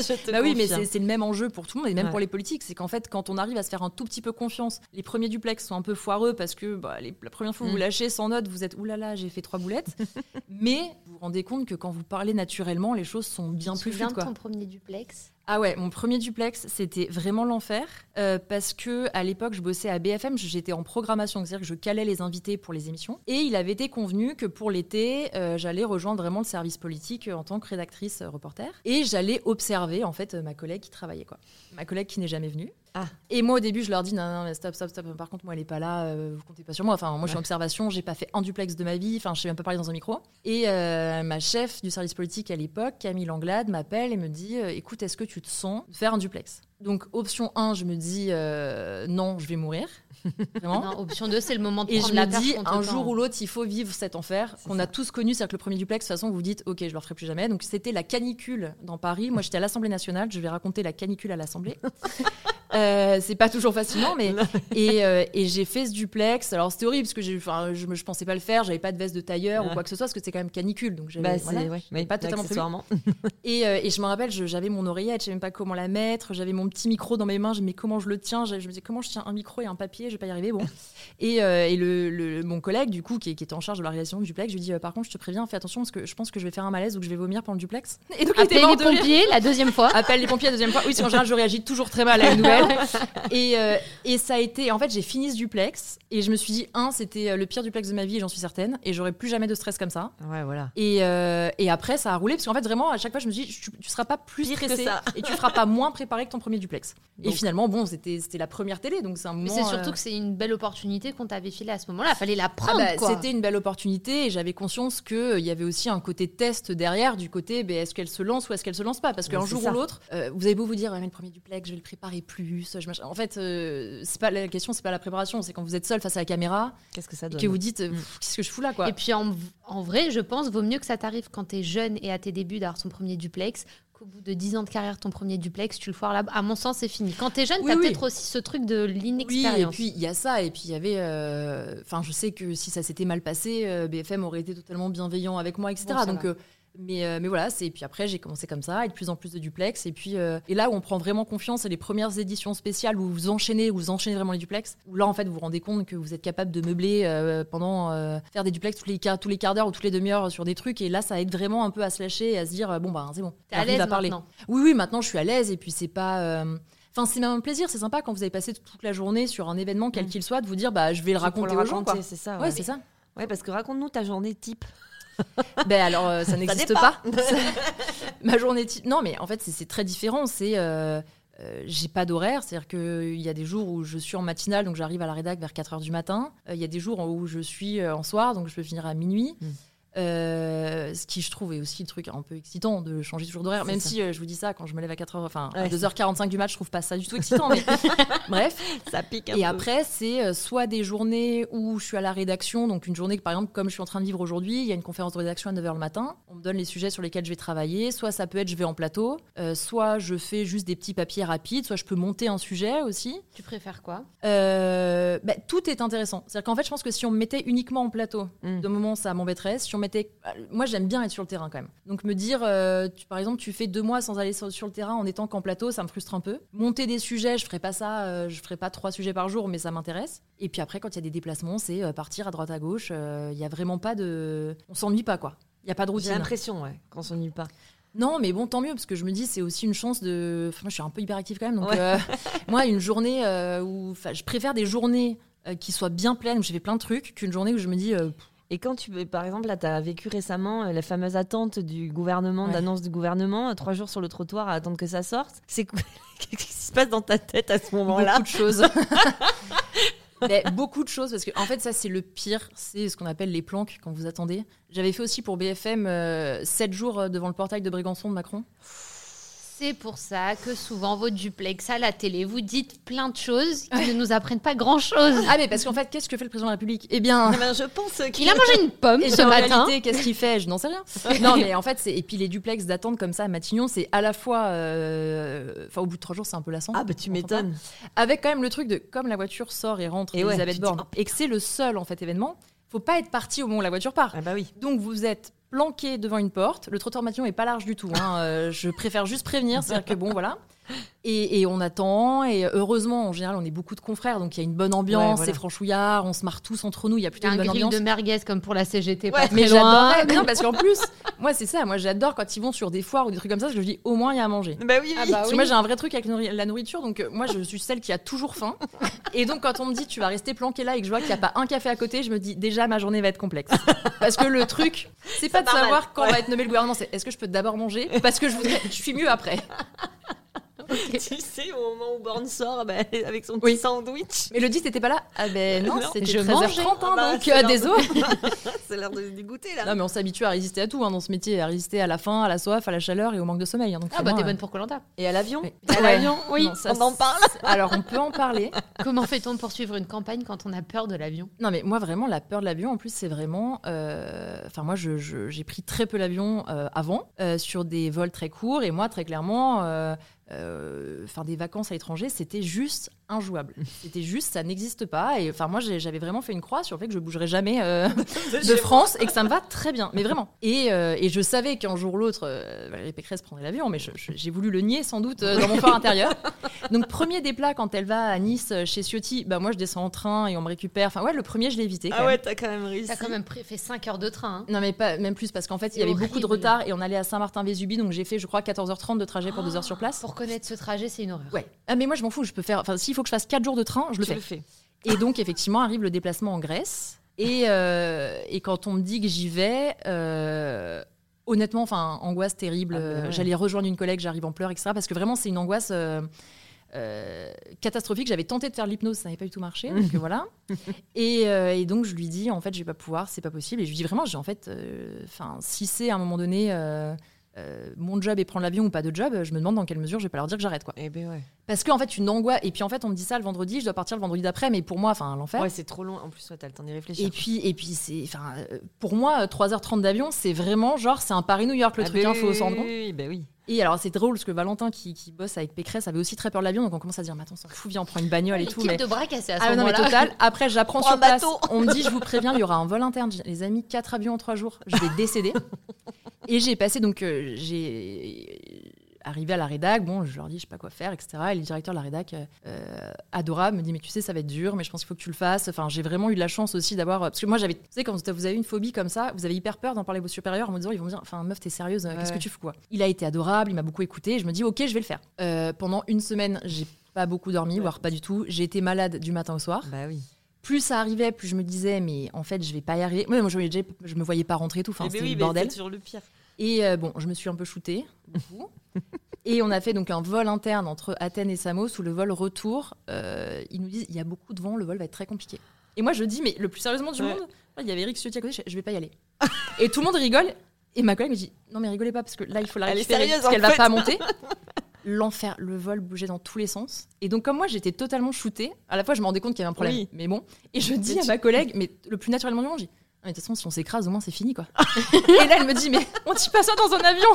[SPEAKER 2] Je te
[SPEAKER 5] bah oui mais c'est le même enjeu pour tout le monde et même
[SPEAKER 2] Ouais.
[SPEAKER 5] pour les politiques c'est qu'en fait quand on arrive à se faire un tout petit peu confiance les premiers duplex sont un peu foireux parce que bah, les- la première fois que vous
[SPEAKER 2] Mm.
[SPEAKER 5] lâchez sans note vous êtes oulala j'ai fait trois boulettes mais vous vous rendez compte que quand vous parlez naturellement les choses sont bien
[SPEAKER 1] Tu
[SPEAKER 5] plus fluides
[SPEAKER 1] de
[SPEAKER 5] quoi
[SPEAKER 1] ton premier duplex?
[SPEAKER 5] Ah ouais, mon premier duplex, c'était vraiment l'enfer euh, parce que à l'époque, je bossais à BFM, j'étais en programmation, c'est-à-dire que je calais les invités pour les émissions. Et il avait été convenu que pour l'été, euh, j'allais rejoindre vraiment le service politique euh, en tant que rédactrice reporter et j'allais observer en fait ma collègue qui travaillait quoi, ma collègue qui n'est jamais venue.
[SPEAKER 2] Ah.
[SPEAKER 5] Et moi au début, je leur dis non, non, mais stop, stop, stop. Par contre, moi, elle est pas là. euh, vous comptez pas sur moi. Enfin, moi, je suis en observation. J'ai pas fait un duplex de ma vie. Enfin, je sais même pas parler dans un micro. Et euh, ma chef du service politique à l'époque, Camille Langlade, m'appelle et me dit euh, écoute, est-ce que tu te sens faire un duplex? Donc, option 1, je me dis euh, non, je vais mourir. Vraiment.
[SPEAKER 1] Non, Option 2, c'est le moment de
[SPEAKER 5] Et
[SPEAKER 1] prendre
[SPEAKER 5] je
[SPEAKER 1] la
[SPEAKER 5] me
[SPEAKER 1] perche
[SPEAKER 5] dis,
[SPEAKER 1] contre
[SPEAKER 5] un jour ou l'autre, il faut vivre cet enfer qu'on a tous connu. C'est-à-dire que le premier duplex, de toute façon, vous vous dites, OK, je le referai plus jamais. Donc, c'était la canicule dans Paris. Moi, j'étais à l'Assemblée nationale. Je vais raconter la canicule à l'Assemblée. Euh, c'est pas toujours fascinant, mais et, euh, et j'ai fait ce duplex. Alors c'était horrible parce que j'ai, enfin, je, je pensais pas le faire. J'avais pas de veste de tailleur ou
[SPEAKER 2] Ouais.
[SPEAKER 5] quoi que ce soit parce que c'est quand même canicule. Donc j'avais,
[SPEAKER 2] Bah, c'est
[SPEAKER 5] voilà.
[SPEAKER 2] ouais, mais
[SPEAKER 5] pas totalement prévu. Et, euh, et je me rappelle, j'avais mon oreillette, je savais même pas comment la mettre. J'avais mon petit micro dans mes mains. Je me disais comment je le tiens. Je, me disais comment je tiens un micro et un papier. Je vais pas y arriver. Bon. Et, et le, le- mon collègue du coup qui, qui était en charge de la réalisation du duplex, je lui dis par contre je te préviens, fais attention parce que je pense que je vais faire un malaise ou que je vais vomir pendant le duplex. Et donc mort
[SPEAKER 1] les pompiers la deuxième fois.
[SPEAKER 5] Appelle les pompiers la deuxième fois. Oui, parce qu'en général, je réagis toujours très mal à une nouvelle. et, euh, et ça a été. En fait, j'ai fini ce duplex et je me suis dit, un, c'était euh, le pire duplex de ma vie, j'en suis certaine, et j'aurais plus jamais de stress comme ça.
[SPEAKER 2] Ouais, voilà.
[SPEAKER 5] Et, euh, et après, ça a roulé parce qu'en fait, vraiment, à chaque fois, je me dis, tu, tu seras pas plus
[SPEAKER 2] Pire que
[SPEAKER 5] stressé
[SPEAKER 2] ça.
[SPEAKER 5] et tu feras pas moins préparé que ton premier duplex. et finalement, bon, c'était c'était la première télé, donc c'est un
[SPEAKER 1] Mais
[SPEAKER 5] moment.
[SPEAKER 1] c'est surtout
[SPEAKER 5] euh,
[SPEAKER 1] que c'est une belle opportunité qu'on t'avait filée à ce moment-là. Fallait la
[SPEAKER 5] ah
[SPEAKER 1] prendre,
[SPEAKER 5] bah,
[SPEAKER 1] quoi.
[SPEAKER 5] C'était une belle opportunité et j'avais conscience qu'il y avait aussi un côté test derrière, du côté ben, est-ce qu'elle se lance ou est-ce qu'elle se lance pas? Parce qu'un jour
[SPEAKER 2] ça.
[SPEAKER 5] ou l'autre, euh, vous avez beau vous dire ouais, mais le premier duplex, je vais le préparer plus. Je. En fait, euh, c'est pas la question, c'est pas la préparation, c'est quand vous êtes seul face à la caméra
[SPEAKER 2] Qu'est-ce que ça
[SPEAKER 5] et que vous dites euh, qu'est-ce que je fous là quoi
[SPEAKER 1] Et puis en, en vrai, je pense, vaut mieux que ça t'arrive quand t'es jeune et à tes débuts d'avoir ton premier duplex qu'au bout de 10 ans de carrière, ton premier duplex, tu le foires là. À mon sens, c'est fini. Quand t'es jeune,
[SPEAKER 5] Oui,
[SPEAKER 1] t'as
[SPEAKER 5] oui.
[SPEAKER 1] peut-être aussi ce truc de
[SPEAKER 5] Oui, et
[SPEAKER 1] l'inexpérience.
[SPEAKER 5] puis il y a ça, et puis il y avait. euh, Enfin, je sais que si ça s'était mal passé, euh, BFM aurait été totalement bienveillant avec moi, etc.
[SPEAKER 1] Bon,
[SPEAKER 5] Donc, euh, mais, euh, mais voilà, c'est. Puis après, j'ai commencé comme ça, et de plus en plus de duplex. Et puis, euh, et là où on prend vraiment confiance, c'est les premières éditions spéciales où vous enchaînez, où vous enchaînez vraiment les duplex. Où là, en fait, vous vous rendez compte que vous êtes capable de meubler euh, pendant. faire des duplex tous les, quarts- tous les quarts d'heure ou toutes les demi-heures sur des trucs. Et là, ça aide vraiment un peu à se lâcher et à se dire, bon, bah, c'est bon.
[SPEAKER 1] T'es à l'aise
[SPEAKER 5] parler.
[SPEAKER 1] maintenant.
[SPEAKER 5] Oui, oui, maintenant je suis à l'aise et puis c'est pas. Enfin, c'est même un plaisir, c'est sympa quand vous avez passé toute la journée sur un événement, quel
[SPEAKER 2] Mm.
[SPEAKER 5] qu'il soit, de vous dire, bah, je vais le raconter
[SPEAKER 2] le
[SPEAKER 5] aux gens.
[SPEAKER 2] c'est ça.
[SPEAKER 5] Ouais, c'est ça.
[SPEAKER 2] Ouais, parce que raconte-nous ta journée type.
[SPEAKER 5] ben alors, euh, ça n'existe pas. Ma journée type. Non, mais en fait, c'est- très différent. C'est. euh, euh, j'ai pas d'horaire, c'est-à-dire qu'il y a des jours où je suis en matinale, donc j'arrive à la rédac vers 4h du matin. Il y a des jours où je suis en soir, donc je peux finir à minuit.
[SPEAKER 2] Mm.
[SPEAKER 5] Euh, ce qui je trouve est aussi le truc un peu excitant de changer toujours d'horaire, même
[SPEAKER 2] ça.
[SPEAKER 5] si euh, je vous dis ça quand je me lève à 4h, enfin à
[SPEAKER 2] Ouais,
[SPEAKER 5] 2h45 du match, je trouve pas ça du tout excitant, mais bref.
[SPEAKER 2] Ça pique un
[SPEAKER 5] Et
[SPEAKER 2] peu.
[SPEAKER 5] après, c'est euh, soit des journées où je suis à la rédaction, donc une journée que par exemple, comme je suis en train de vivre aujourd'hui, il y a une conférence de rédaction à 9h le matin, on me donne les sujets sur lesquels je vais travailler, soit ça peut être je vais en plateau, euh, soit je fais juste des petits papiers rapides, soit je peux monter un sujet aussi.
[SPEAKER 1] Tu préfères quoi?
[SPEAKER 5] Bah, tout est intéressant. C'est-à-dire qu'en fait, je pense que si on me mettait uniquement en plateau,
[SPEAKER 2] Mm.
[SPEAKER 5] de moment, ça m'embêterait. Si on mettait, euh, moi, j'aime bien être sur le terrain quand même. Donc me dire, euh, tu- par exemple, tu fais deux mois sans aller sur, sur le terrain en étant qu'en plateau, ça me frustre un peu. Monter des sujets, je ferai pas ça. euh, je ferai pas trois sujets par jour, mais ça m'intéresse. Et puis après, quand il y a des déplacements, c'est euh, partir à droite à gauche. euh, Il y a vraiment pas de, on s'ennuie pas quoi. Il y a pas de
[SPEAKER 2] J'ai
[SPEAKER 5] routine.
[SPEAKER 2] l'impression, ouais, qu'on s'ennuie pas.
[SPEAKER 5] Non, mais bon, tant mieux, parce que je me dis, c'est aussi une chance de. Enfin, moi, je suis un peu hyperactive quand même. Donc,
[SPEAKER 2] Ouais.
[SPEAKER 5] euh, moi, une journée euh, où. Enfin, je préfère des journées euh, qui soient bien pleines, où j'ai fait plein de trucs, qu'une journée où je me dis.
[SPEAKER 2] Et quand tu, par exemple, là, tu as vécu récemment euh, la fameuse attente du gouvernement,
[SPEAKER 5] Ouais.
[SPEAKER 2] d'annonce du gouvernement, euh, trois jours sur le trottoir à attendre que ça sorte. C'est quoi- Qu'est-ce qui se passe dans ta tête à ce moment-là?
[SPEAKER 5] Beaucoup de choses. Mais beaucoup de choses, parce que en fait, ça, c'est le pire. C'est ce qu'on appelle les planques quand vous attendez. J'avais fait aussi pour BFM 7 jours euh, devant le portail de Brégançon de Macron.
[SPEAKER 1] C'est pour ça que souvent votre duplex à la télé, vous dites plein de choses qui ne nous apprennent pas grand-chose.
[SPEAKER 5] Ah, mais parce qu'en fait, qu'est-ce que fait le président de la République? Eh bien.
[SPEAKER 2] Eh ben, Je pense qu'il
[SPEAKER 1] Il a mangé une pomme
[SPEAKER 5] Et
[SPEAKER 1] ce
[SPEAKER 5] en
[SPEAKER 1] matin.
[SPEAKER 5] réalité, qu'est-ce qu'il fait? Je n'en sais rien. non, mais en fait, c'est et puis les duplex d'attente comme ça à Matignon, c'est à la fois, euh, enfin, au bout de trois jours, c'est un peu lassant.
[SPEAKER 2] Ah, bah tu m'étonnes.
[SPEAKER 5] Avec quand même le truc de comme la voiture sort et rentre,
[SPEAKER 2] Et ouais,
[SPEAKER 5] Elisabeth Borne,
[SPEAKER 2] oh,
[SPEAKER 5] et que c'est le seul en fait événement, faut pas être parti au moment où la voiture part.
[SPEAKER 2] Ah, bah oui.
[SPEAKER 5] Donc vous êtes planqué devant une porte. Le trottoir Matignon est pas large du tout. hein. Euh, je préfère juste prévenir, c'est-à-dire que bon, voilà. Et, et on attend, et heureusement, en général, on est beaucoup de confrères, donc il y a une bonne ambiance,
[SPEAKER 2] Ouais, voilà.
[SPEAKER 5] c'est franchouillard, on se marre tous entre nous, il y a plutôt
[SPEAKER 1] un
[SPEAKER 5] une bonne
[SPEAKER 1] grill
[SPEAKER 5] ambiance.
[SPEAKER 1] de merguez comme pour la CGT,
[SPEAKER 2] Ouais,
[SPEAKER 1] pas
[SPEAKER 5] Mais. Mais non, parce qu'en plus, moi, c'est ça. Moi, j'adore quand ils vont sur des foires ou des trucs comme ça, je dis au moins il y a à manger.
[SPEAKER 2] Bah oui,
[SPEAKER 1] Ah
[SPEAKER 2] oui.
[SPEAKER 1] bah
[SPEAKER 5] Parce que moi, j'ai un vrai truc avec la nourri- la nourriture, donc euh, moi, je suis celle qui a toujours faim. Et donc, quand on me dit tu vas rester planqué là et que je vois qu'il n'y a pas un café à côté, je me dis déjà ma journée va être complexe. Parce que le truc, c'est pas de
[SPEAKER 2] mal.
[SPEAKER 5] savoir quand
[SPEAKER 2] Ouais.
[SPEAKER 5] va être nommé le gouvernement, c'est est-ce que je peux d'abord manger? Parce que je voudrais, je suis mieux après.
[SPEAKER 2] Tu sais, au moment où Borne sort bah, avec son petit
[SPEAKER 5] Oui.
[SPEAKER 2] sandwich.
[SPEAKER 5] Mais le 10 t'étais pas là Ah ben non,
[SPEAKER 2] Non,
[SPEAKER 5] c'était
[SPEAKER 1] je
[SPEAKER 5] 13h30,
[SPEAKER 1] mangeais.
[SPEAKER 5] hein,
[SPEAKER 2] Ah bah,
[SPEAKER 5] donc
[SPEAKER 2] c'est
[SPEAKER 5] euh,
[SPEAKER 2] l'heure de-
[SPEAKER 5] désolé.
[SPEAKER 2] C'est l'heure de dégoûter là.
[SPEAKER 5] Non, mais on s'habitue à résister à tout hein, dans ce métier, à résister à la faim, à la soif, à la chaleur et au manque de sommeil. hein, donc
[SPEAKER 1] Ah bah t'es
[SPEAKER 5] euh,
[SPEAKER 1] bonne pour Colanta.
[SPEAKER 2] Et à l'avion
[SPEAKER 5] oui.
[SPEAKER 1] À l'avion, oui.
[SPEAKER 5] Non, ça,
[SPEAKER 2] On en parle
[SPEAKER 5] c'est- Alors, on peut en parler.
[SPEAKER 1] Comment fait-on pour suivre une campagne quand on a peur de l'avion?
[SPEAKER 5] Non, mais moi, vraiment, la peur de l'avion, en plus, c'est vraiment. euh, Enfin, moi, je- je- j'ai pris très peu l'avion euh, avant, euh, sur des vols très courts. Et moi, très clairement, euh, euh, des vacances à l'étranger, c'était juste injouable. C'était juste, ça n'existe pas. Et enfin, moi, j'avais vraiment fait une croix sur le fait que je bougerais jamais euh, de France et que ça me va très bien, mais vraiment. Et, euh, et je savais qu'un jour ou l'autre, euh, Valérie Pécresse prendrait l'avion, mais j'ai voulu le nier sans doute euh, dans mon fort intérieur. Donc, premier des plats, quand elle va à Nice chez Ciotti, bah, moi, je descends en train et on me récupère. Enfin, ouais, le premier, je l'ai évité. quand
[SPEAKER 2] Ah ouais, t'as quand même réussi.
[SPEAKER 1] T'as quand même fait 5 heures de train. hein.
[SPEAKER 5] Non, mais pas, même plus, parce qu'en fait, il y avait beaucoup de retard et on allait à Saint-Martin-Vésubie, donc j'ai fait, je crois, 14h30 de trajet pour 2 heures sur place.
[SPEAKER 1] Pour connaître ce trajet, c'est une horreur.
[SPEAKER 5] Ouais. Ah, mais moi, je m'en fous, je peux faire. Enfin, s'il faut que je fasse 4 jours de train, je le fais.
[SPEAKER 2] le fais.
[SPEAKER 5] Et donc, effectivement, arrive le déplacement en Grèce. Et, euh, et quand on me dit que j'y vais, euh, honnêtement, enfin, angoisse terrible.
[SPEAKER 2] Ah ouais.
[SPEAKER 5] J'allais rejoindre une collègue, j'arrive en pleurs, etc. Parce que vraiment, c'est une angoisse euh, catastrophique. J'avais tenté de faire l'hypnose, ça n'avait pas du tout marché. Donc voilà. Et, euh, et donc, je lui dis, en fait, je vais pas pouvoir, c'est pas possible. Et je lui dis vraiment, j'ai en fait, euh, si c'est à un moment donné. Euh, mon job est prendre l'avion ou pas de job, je me demande dans quelle mesure je vais pas leur dire que j'arrête quoi.
[SPEAKER 2] Eh ben ouais.
[SPEAKER 5] Parce qu'en fait une angoisse et puis en fait on me dit ça le vendredi, je dois partir le vendredi d'après mais pour moi enfin l'enfer.
[SPEAKER 2] Ouais, c'est trop long. En plus, ouais, t'as le temps d'y réfléchir.
[SPEAKER 5] Et puis, et puis c'est, enfin, euh, pour moi, euh, 3h30 d'avion, c'est vraiment genre, c'est un Paris-New York le
[SPEAKER 2] Ah
[SPEAKER 5] truc,
[SPEAKER 2] ben
[SPEAKER 5] hein, faut
[SPEAKER 2] oui,
[SPEAKER 5] s'en rendre compte.
[SPEAKER 2] Oui, ben oui.
[SPEAKER 5] Et alors, c'est drôle parce que Valentin, qui, qui bosse avec Pécresse, avait aussi très peur de l'avion, donc on commence à dire, mais attends, on s'en fout, viens, on prend une bagnole et tout. Mais...
[SPEAKER 1] de bras cassés à ce
[SPEAKER 5] Ah non, mais
[SPEAKER 1] moment-là.
[SPEAKER 5] total. Après, j'apprends sur place.
[SPEAKER 2] bateau.
[SPEAKER 5] On me dit, je vous préviens, il y aura un vol interne. Les amis, quatre avions en trois jours. Je vais décéder. et j'ai passé, donc, euh, j'ai arrivé à la rédac. Bon, je leur dis, je sais pas quoi faire, etc. Et le directeur de la rédac, euh, euh, adorable, me dit, mais tu sais, ça va être dur, mais je pense qu'il faut que tu le fasses. Enfin, j'ai vraiment eu de la chance aussi d'avoir. Parce que moi, j'avais. Tu sais, quand vous avez une phobie comme ça, vous avez hyper peur d'en parler à vos supérieurs en me disant, ils vont me dire, enfin, meuf, t'es sérieuse, qu'est-ce que tu fous, quoi? Il a été adorable, il m'a beaucoup écouté. Je me dis, ok, je vais le faire. Euh, pendant une semaine, j'ai pas beaucoup dormi, voire pas du tout. J'ai été malade du matin au soir
[SPEAKER 2] Bah oui.
[SPEAKER 5] Plus ça arrivait, plus je me disais, mais en fait, je vais pas y arriver. Moi, moi, je, voyais- je me voyais pas rentrer et tout. Enfin,
[SPEAKER 2] Eh ben
[SPEAKER 5] c'était
[SPEAKER 2] oui,
[SPEAKER 5] le bordel.
[SPEAKER 2] le pire.
[SPEAKER 5] Et euh, bon, je me suis un peu shootée. beaucoup. et on a fait donc un vol interne entre Athènes et Samos où le vol retour, euh, ils nous disent, il y a beaucoup de vent, le vol va être très compliqué. Et moi, je dis, mais le plus sérieusement du
[SPEAKER 2] Ouais.
[SPEAKER 5] monde, il y avait Eric Ciotti à côté, je, vais pas y aller. et tout le monde rigole. Et ma collègue me dit, non mais rigolez pas parce que là, il faut la
[SPEAKER 2] Elle est
[SPEAKER 5] récupérer
[SPEAKER 2] sérieuse,
[SPEAKER 5] parce qu'elle va
[SPEAKER 2] fait.
[SPEAKER 5] pas monter. L'enfer, le vol bougeait dans tous les sens. Et donc, comme moi, j'étais totalement shootée, à la fois, je me rendais compte qu'il y avait un problème.
[SPEAKER 2] Oui.
[SPEAKER 5] Mais bon, et je dis à ma collègue, mais le plus naturellement du monde, je dis, Ah, mais de toute façon, si on s'écrase, au moins, c'est fini, quoi. et là, elle me dit, mais on dit pas ça dans un avion.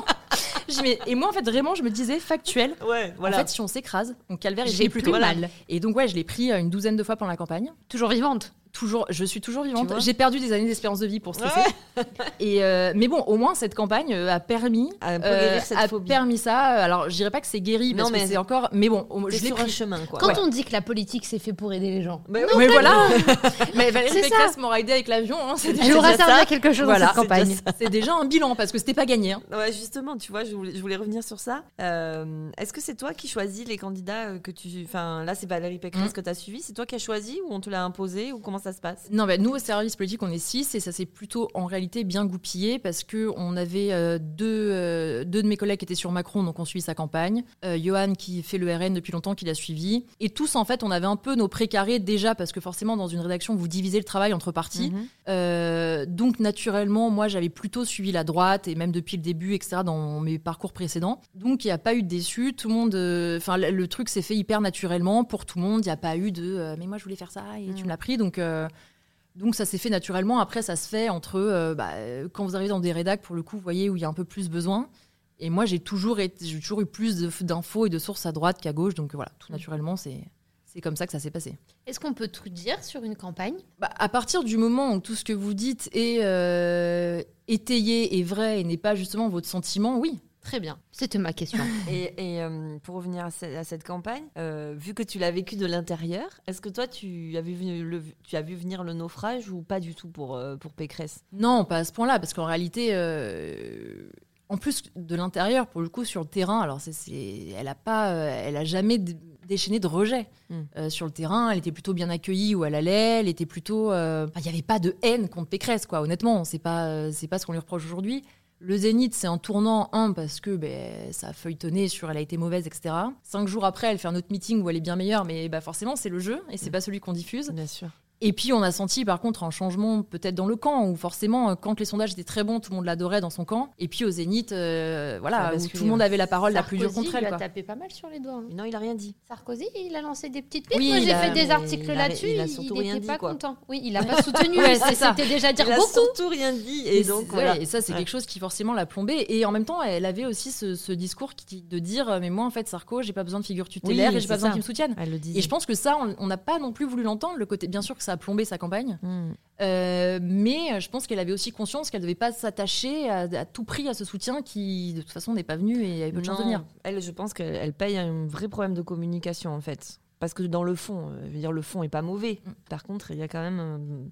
[SPEAKER 5] Je dis, mais, et moi, en fait, vraiment, je me disais factuel.
[SPEAKER 2] Ouais, voilà.
[SPEAKER 5] En fait, si on s'écrase, mon calvaire, il
[SPEAKER 1] J'ai plus
[SPEAKER 5] plutôt
[SPEAKER 1] mal.
[SPEAKER 5] Et donc, ouais, je l'ai pris euh, une douzaine de fois pendant la campagne.
[SPEAKER 1] Toujours vivante.
[SPEAKER 5] Toujours, je suis toujours vivante. J'ai perdu des années d'espérance de vie pour stresser. Et euh, mais bon, au moins cette campagne euh, a permis, euh,
[SPEAKER 2] cette
[SPEAKER 5] a permis ça. Alors, je dirais pas que c'est guéri parce
[SPEAKER 2] Non, mais
[SPEAKER 5] que c'est encore. Mais bon, je l'ai
[SPEAKER 2] sur un
[SPEAKER 5] pris.
[SPEAKER 2] chemin, quoi.
[SPEAKER 1] Quand
[SPEAKER 5] Ouais.
[SPEAKER 1] on dit que la politique, c'est fait pour aider les gens.
[SPEAKER 2] Bah oui.
[SPEAKER 5] Oui, voilà. mais Valérie
[SPEAKER 1] C'est ça.
[SPEAKER 5] Pécresse m'aura aidé avec l'avion. hein, c'est
[SPEAKER 1] Elle
[SPEAKER 5] déjà
[SPEAKER 1] aura servi à quelque chose
[SPEAKER 5] Voilà,
[SPEAKER 1] dans cette campagne.
[SPEAKER 5] C'est déjà un bilan parce que c'était pas gagné. hein.
[SPEAKER 2] Ouais, justement, tu vois, je voulais, je voulais revenir sur ça. Euh, Est-ce que c'est toi qui choisis les candidats que tu. Enfin, là, c'est Valérie Pécresse
[SPEAKER 5] Mm.
[SPEAKER 2] que tu as suivi. C'est toi qui as choisi ou on te l'a imposé ou comment ça se passe
[SPEAKER 5] Non, bah, nous au service politique, on est six et ça s'est plutôt en réalité bien goupillé parce que on avait euh, deux, euh, deux de mes collègues qui étaient sur Macron, donc on suit sa campagne. Euh, Johan qui fait le RN depuis longtemps, qui l'a suivi. Et tous, en fait, on avait un peu nos précarés déjà parce que forcément, dans une rédaction, vous divisez le travail entre partis.
[SPEAKER 2] Mhm.
[SPEAKER 5] Donc naturellement, moi j'avais plutôt suivi la droite et même depuis le début, etc. dans mes parcours précédents. Donc il n'y a pas eu de déçu. Tout le monde, enfin le, truc s'est fait hyper naturellement pour tout le monde. Il n'y a pas eu de mais moi je voulais faire ça et tu
[SPEAKER 2] Mm.
[SPEAKER 5] me l'as pris. Donc donc ça s'est fait naturellement. Après ça se fait entre euh, bah, euh, quand vous arrivez dans des rédacs pour le coup, vous voyez où il y a un peu plus besoin. Et moi j'ai toujours été, j'ai toujours eu plus d'infos et de sources à droite qu'à gauche. Donc voilà, tout naturellement c'est c'est comme ça que ça s'est passé.
[SPEAKER 1] Est-ce qu'on peut tout dire sur une campagne?
[SPEAKER 5] Bah, à partir du moment où tout ce que vous dites est euh, étayé et vrai et n'est pas justement votre sentiment, oui.
[SPEAKER 1] Très bien. C'était ma question.
[SPEAKER 2] Et, et, euh, pour revenir à, ce- à cette campagne, euh, vu que tu l'as vécu de l'intérieur, est-ce que toi, tu as, vu, venir le, tu as vu venir le naufrage ou pas du tout pour, euh, pour Pécresse?
[SPEAKER 5] Non, pas à ce point-là, parce qu'en réalité, euh, en plus de l'intérieur, pour le coup, sur le terrain, alors c'est, c'est- elle a pas, euh, elle a jamais d- déchaîné de rejet
[SPEAKER 2] Mm.
[SPEAKER 5] Euh, sur le terrain. Elle était plutôt bien accueillie où elle allait. Elle était plutôt, euh, enfin, il n'y avait pas de haine contre Pécresse, quoi. Honnêtement, c'est pas, euh, c'est pas ce qu'on lui reproche aujourd'hui. Le Zénith, c'est un tournant, un, parce que ben, ça a feuilletonné sur elle a été mauvaise, etc. Cinq jours après, elle fait un autre meeting où elle est bien meilleure, mais bah, forcément, c'est le jeu et c'est
[SPEAKER 2] Mm.
[SPEAKER 5] pas celui qu'on diffuse.
[SPEAKER 2] Bien sûr.
[SPEAKER 5] Et puis on a senti par contre un changement peut-être dans le camp où forcément euh, quand les sondages étaient très bons tout le monde l'adorait dans son camp et puis au Zénith euh, voilà
[SPEAKER 2] a
[SPEAKER 5] où tout le monde avait la parole la plus dure contre
[SPEAKER 1] il
[SPEAKER 5] elle.
[SPEAKER 1] lui a tapé pas mal sur les doigts. hein.
[SPEAKER 2] Non, il a rien dit.
[SPEAKER 1] Sarkozy, il a lancé des petites piques.
[SPEAKER 5] Oui,
[SPEAKER 1] Moi,
[SPEAKER 5] il
[SPEAKER 1] j'ai
[SPEAKER 5] a-
[SPEAKER 1] fait des articles
[SPEAKER 2] il a-
[SPEAKER 1] là-dessus.
[SPEAKER 2] il a
[SPEAKER 1] Il
[SPEAKER 2] rien dit,
[SPEAKER 1] pas
[SPEAKER 2] quoi.
[SPEAKER 1] content. Oui, il a pas soutenu.
[SPEAKER 5] Ouais.
[SPEAKER 1] C'était déjà dire
[SPEAKER 2] il a
[SPEAKER 1] beaucoup.
[SPEAKER 2] surtout rien dit. Et,
[SPEAKER 5] Et
[SPEAKER 2] donc,
[SPEAKER 5] c'est-
[SPEAKER 2] voilà.
[SPEAKER 5] ouais, et ça, c'est
[SPEAKER 2] Ouais.
[SPEAKER 5] quelque chose qui forcément l'a plombée. Et en même temps, elle avait aussi ce, ce discours qui, de dire euh, Mais moi, en fait, Sarko, j'ai pas besoin de figure tutélaire
[SPEAKER 2] Oui,
[SPEAKER 5] et j'ai pas besoin
[SPEAKER 2] ça.
[SPEAKER 5] qu'il me soutienne.
[SPEAKER 2] Elle le disait.
[SPEAKER 5] Et je pense que ça, on- on n'a pas non plus voulu l'entendre. Le côté, bien sûr que ça a plombé sa campagne,
[SPEAKER 2] Hmm.
[SPEAKER 5] Euh, mais je pense qu'elle avait aussi conscience qu'elle devait pas s'attacher à, à tout prix à ce soutien qui, de toute façon, n'est pas venu et avait peu de chance de venir.
[SPEAKER 2] Elle, je pense qu'elle elle paye un vrai problème de communication en fait. Parce que dans le fond, euh, je veux dire, le fond est pas mauvais.
[SPEAKER 5] Mm.
[SPEAKER 2] Par contre, il y a quand même. euh,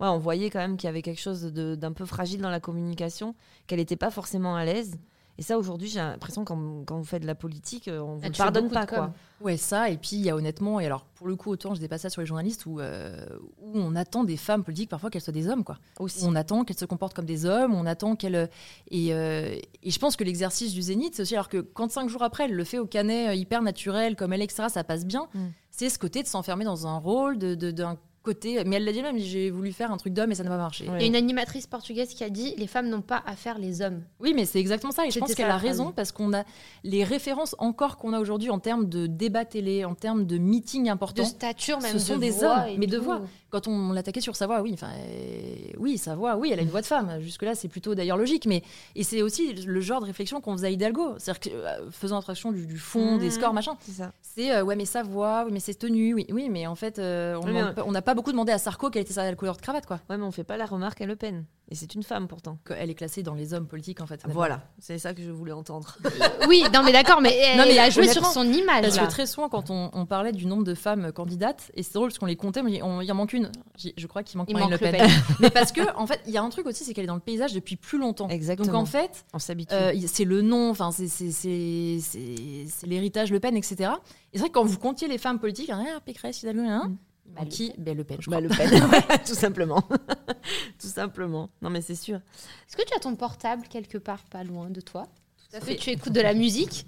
[SPEAKER 2] ouais, on voyait quand même qu'il y avait quelque chose d'un peu fragile dans la communication, qu'elle n'était pas forcément à l'aise. Et ça, aujourd'hui, j'ai l'impression quand, quand vous faites de la politique, euh, on le
[SPEAKER 1] fait
[SPEAKER 2] pardonne pas. Quoi.
[SPEAKER 5] Ouais, ça, et puis il y a honnêtement, et alors pour le coup, autant je dis pas ça sur les journalistes, où, euh, où on attend des femmes politiques parfois qu'elles soient des hommes, quoi.
[SPEAKER 2] Aussi.
[SPEAKER 5] On attend qu'elles se comportent comme des hommes, on attend qu'elles. Et, euh, et je pense que l'exercice du zénith, c'est aussi, alors que quand cinq jours après, elle le fait au canet hyper naturel, comme elle, etc., ça passe bien,
[SPEAKER 2] Mm.
[SPEAKER 5] c'est ce côté de s'enfermer dans un rôle, de- de- d'un côté. Mais elle l'a dit même, j'ai voulu faire un truc d'homme et ça n'a pas marché.
[SPEAKER 1] Il y a une animatrice portugaise qui a dit les femmes n'ont pas à faire les hommes.
[SPEAKER 5] Oui, mais c'est exactement ça. Et je pense qu'elle a raison parce qu'on a les références encore qu'on a aujourd'hui en termes de débat télé, en termes de meeting
[SPEAKER 1] De
[SPEAKER 5] importants.
[SPEAKER 1] stature, même.
[SPEAKER 5] Ce sont
[SPEAKER 1] de
[SPEAKER 5] des hommes, mais de voix. Quand on l'attaquait sur sa voix, oui, enfin, euh, oui, sa voix, oui, elle a une voix de femme. Jusque-là, c'est plutôt d'ailleurs logique. Mais et c'est aussi le genre de réflexion qu'on faisait à Hidalgo. C'est-à-dire que euh, faisant abstraction du, du fond, des
[SPEAKER 2] Mhm.
[SPEAKER 5] scores, machin.
[SPEAKER 2] C'est ça.
[SPEAKER 5] C'est euh, ouais, mais sa voix, oui, mais ses tenues, oui, oui, mais en fait, euh, on demande pas- n'a pas beaucoup demandé à Sarko quelle était sa couleur de cravate, quoi.
[SPEAKER 2] Ouais, mais on fait pas la remarque à Le Pen. Et c'est une femme pourtant.
[SPEAKER 5] Elle est classée dans les hommes politiques, en fait.
[SPEAKER 2] Voilà, c'est ça que je voulais entendre.
[SPEAKER 1] Oui, non, mais d'accord, mais elle
[SPEAKER 5] Non, mais
[SPEAKER 1] a joué sur son image.
[SPEAKER 5] Parce
[SPEAKER 1] là.
[SPEAKER 5] que très souvent, quand on, on parlait du nombre de femmes candidates, et c'est drôle parce qu'on les comptait, mais on- il en manque une. Je crois qu'il manque
[SPEAKER 1] Il manque
[SPEAKER 5] Le
[SPEAKER 1] Le
[SPEAKER 5] Pen. mais parce que, en fait, il y a un truc aussi, c'est qu'elle est dans le paysage depuis plus longtemps.
[SPEAKER 2] Exactement.
[SPEAKER 5] Donc en fait,
[SPEAKER 2] On s'habitue.
[SPEAKER 5] euh, c'est le nom, enfin c'est l'héritage Le Pen, etc. Et c'est vrai que quand vous comptiez les femmes politiques, hein, Pécresse, Hidalgo, hein,
[SPEAKER 2] Mm.
[SPEAKER 5] Manque qui ben, Le Pen, je
[SPEAKER 2] Bah,
[SPEAKER 5] crois.
[SPEAKER 2] Le Pen, tout simplement. tout simplement. Non, mais c'est sûr.
[SPEAKER 1] Est-ce que tu as ton portable quelque part pas loin de toi
[SPEAKER 5] Tout à fait.
[SPEAKER 1] que tu écoutes de la musique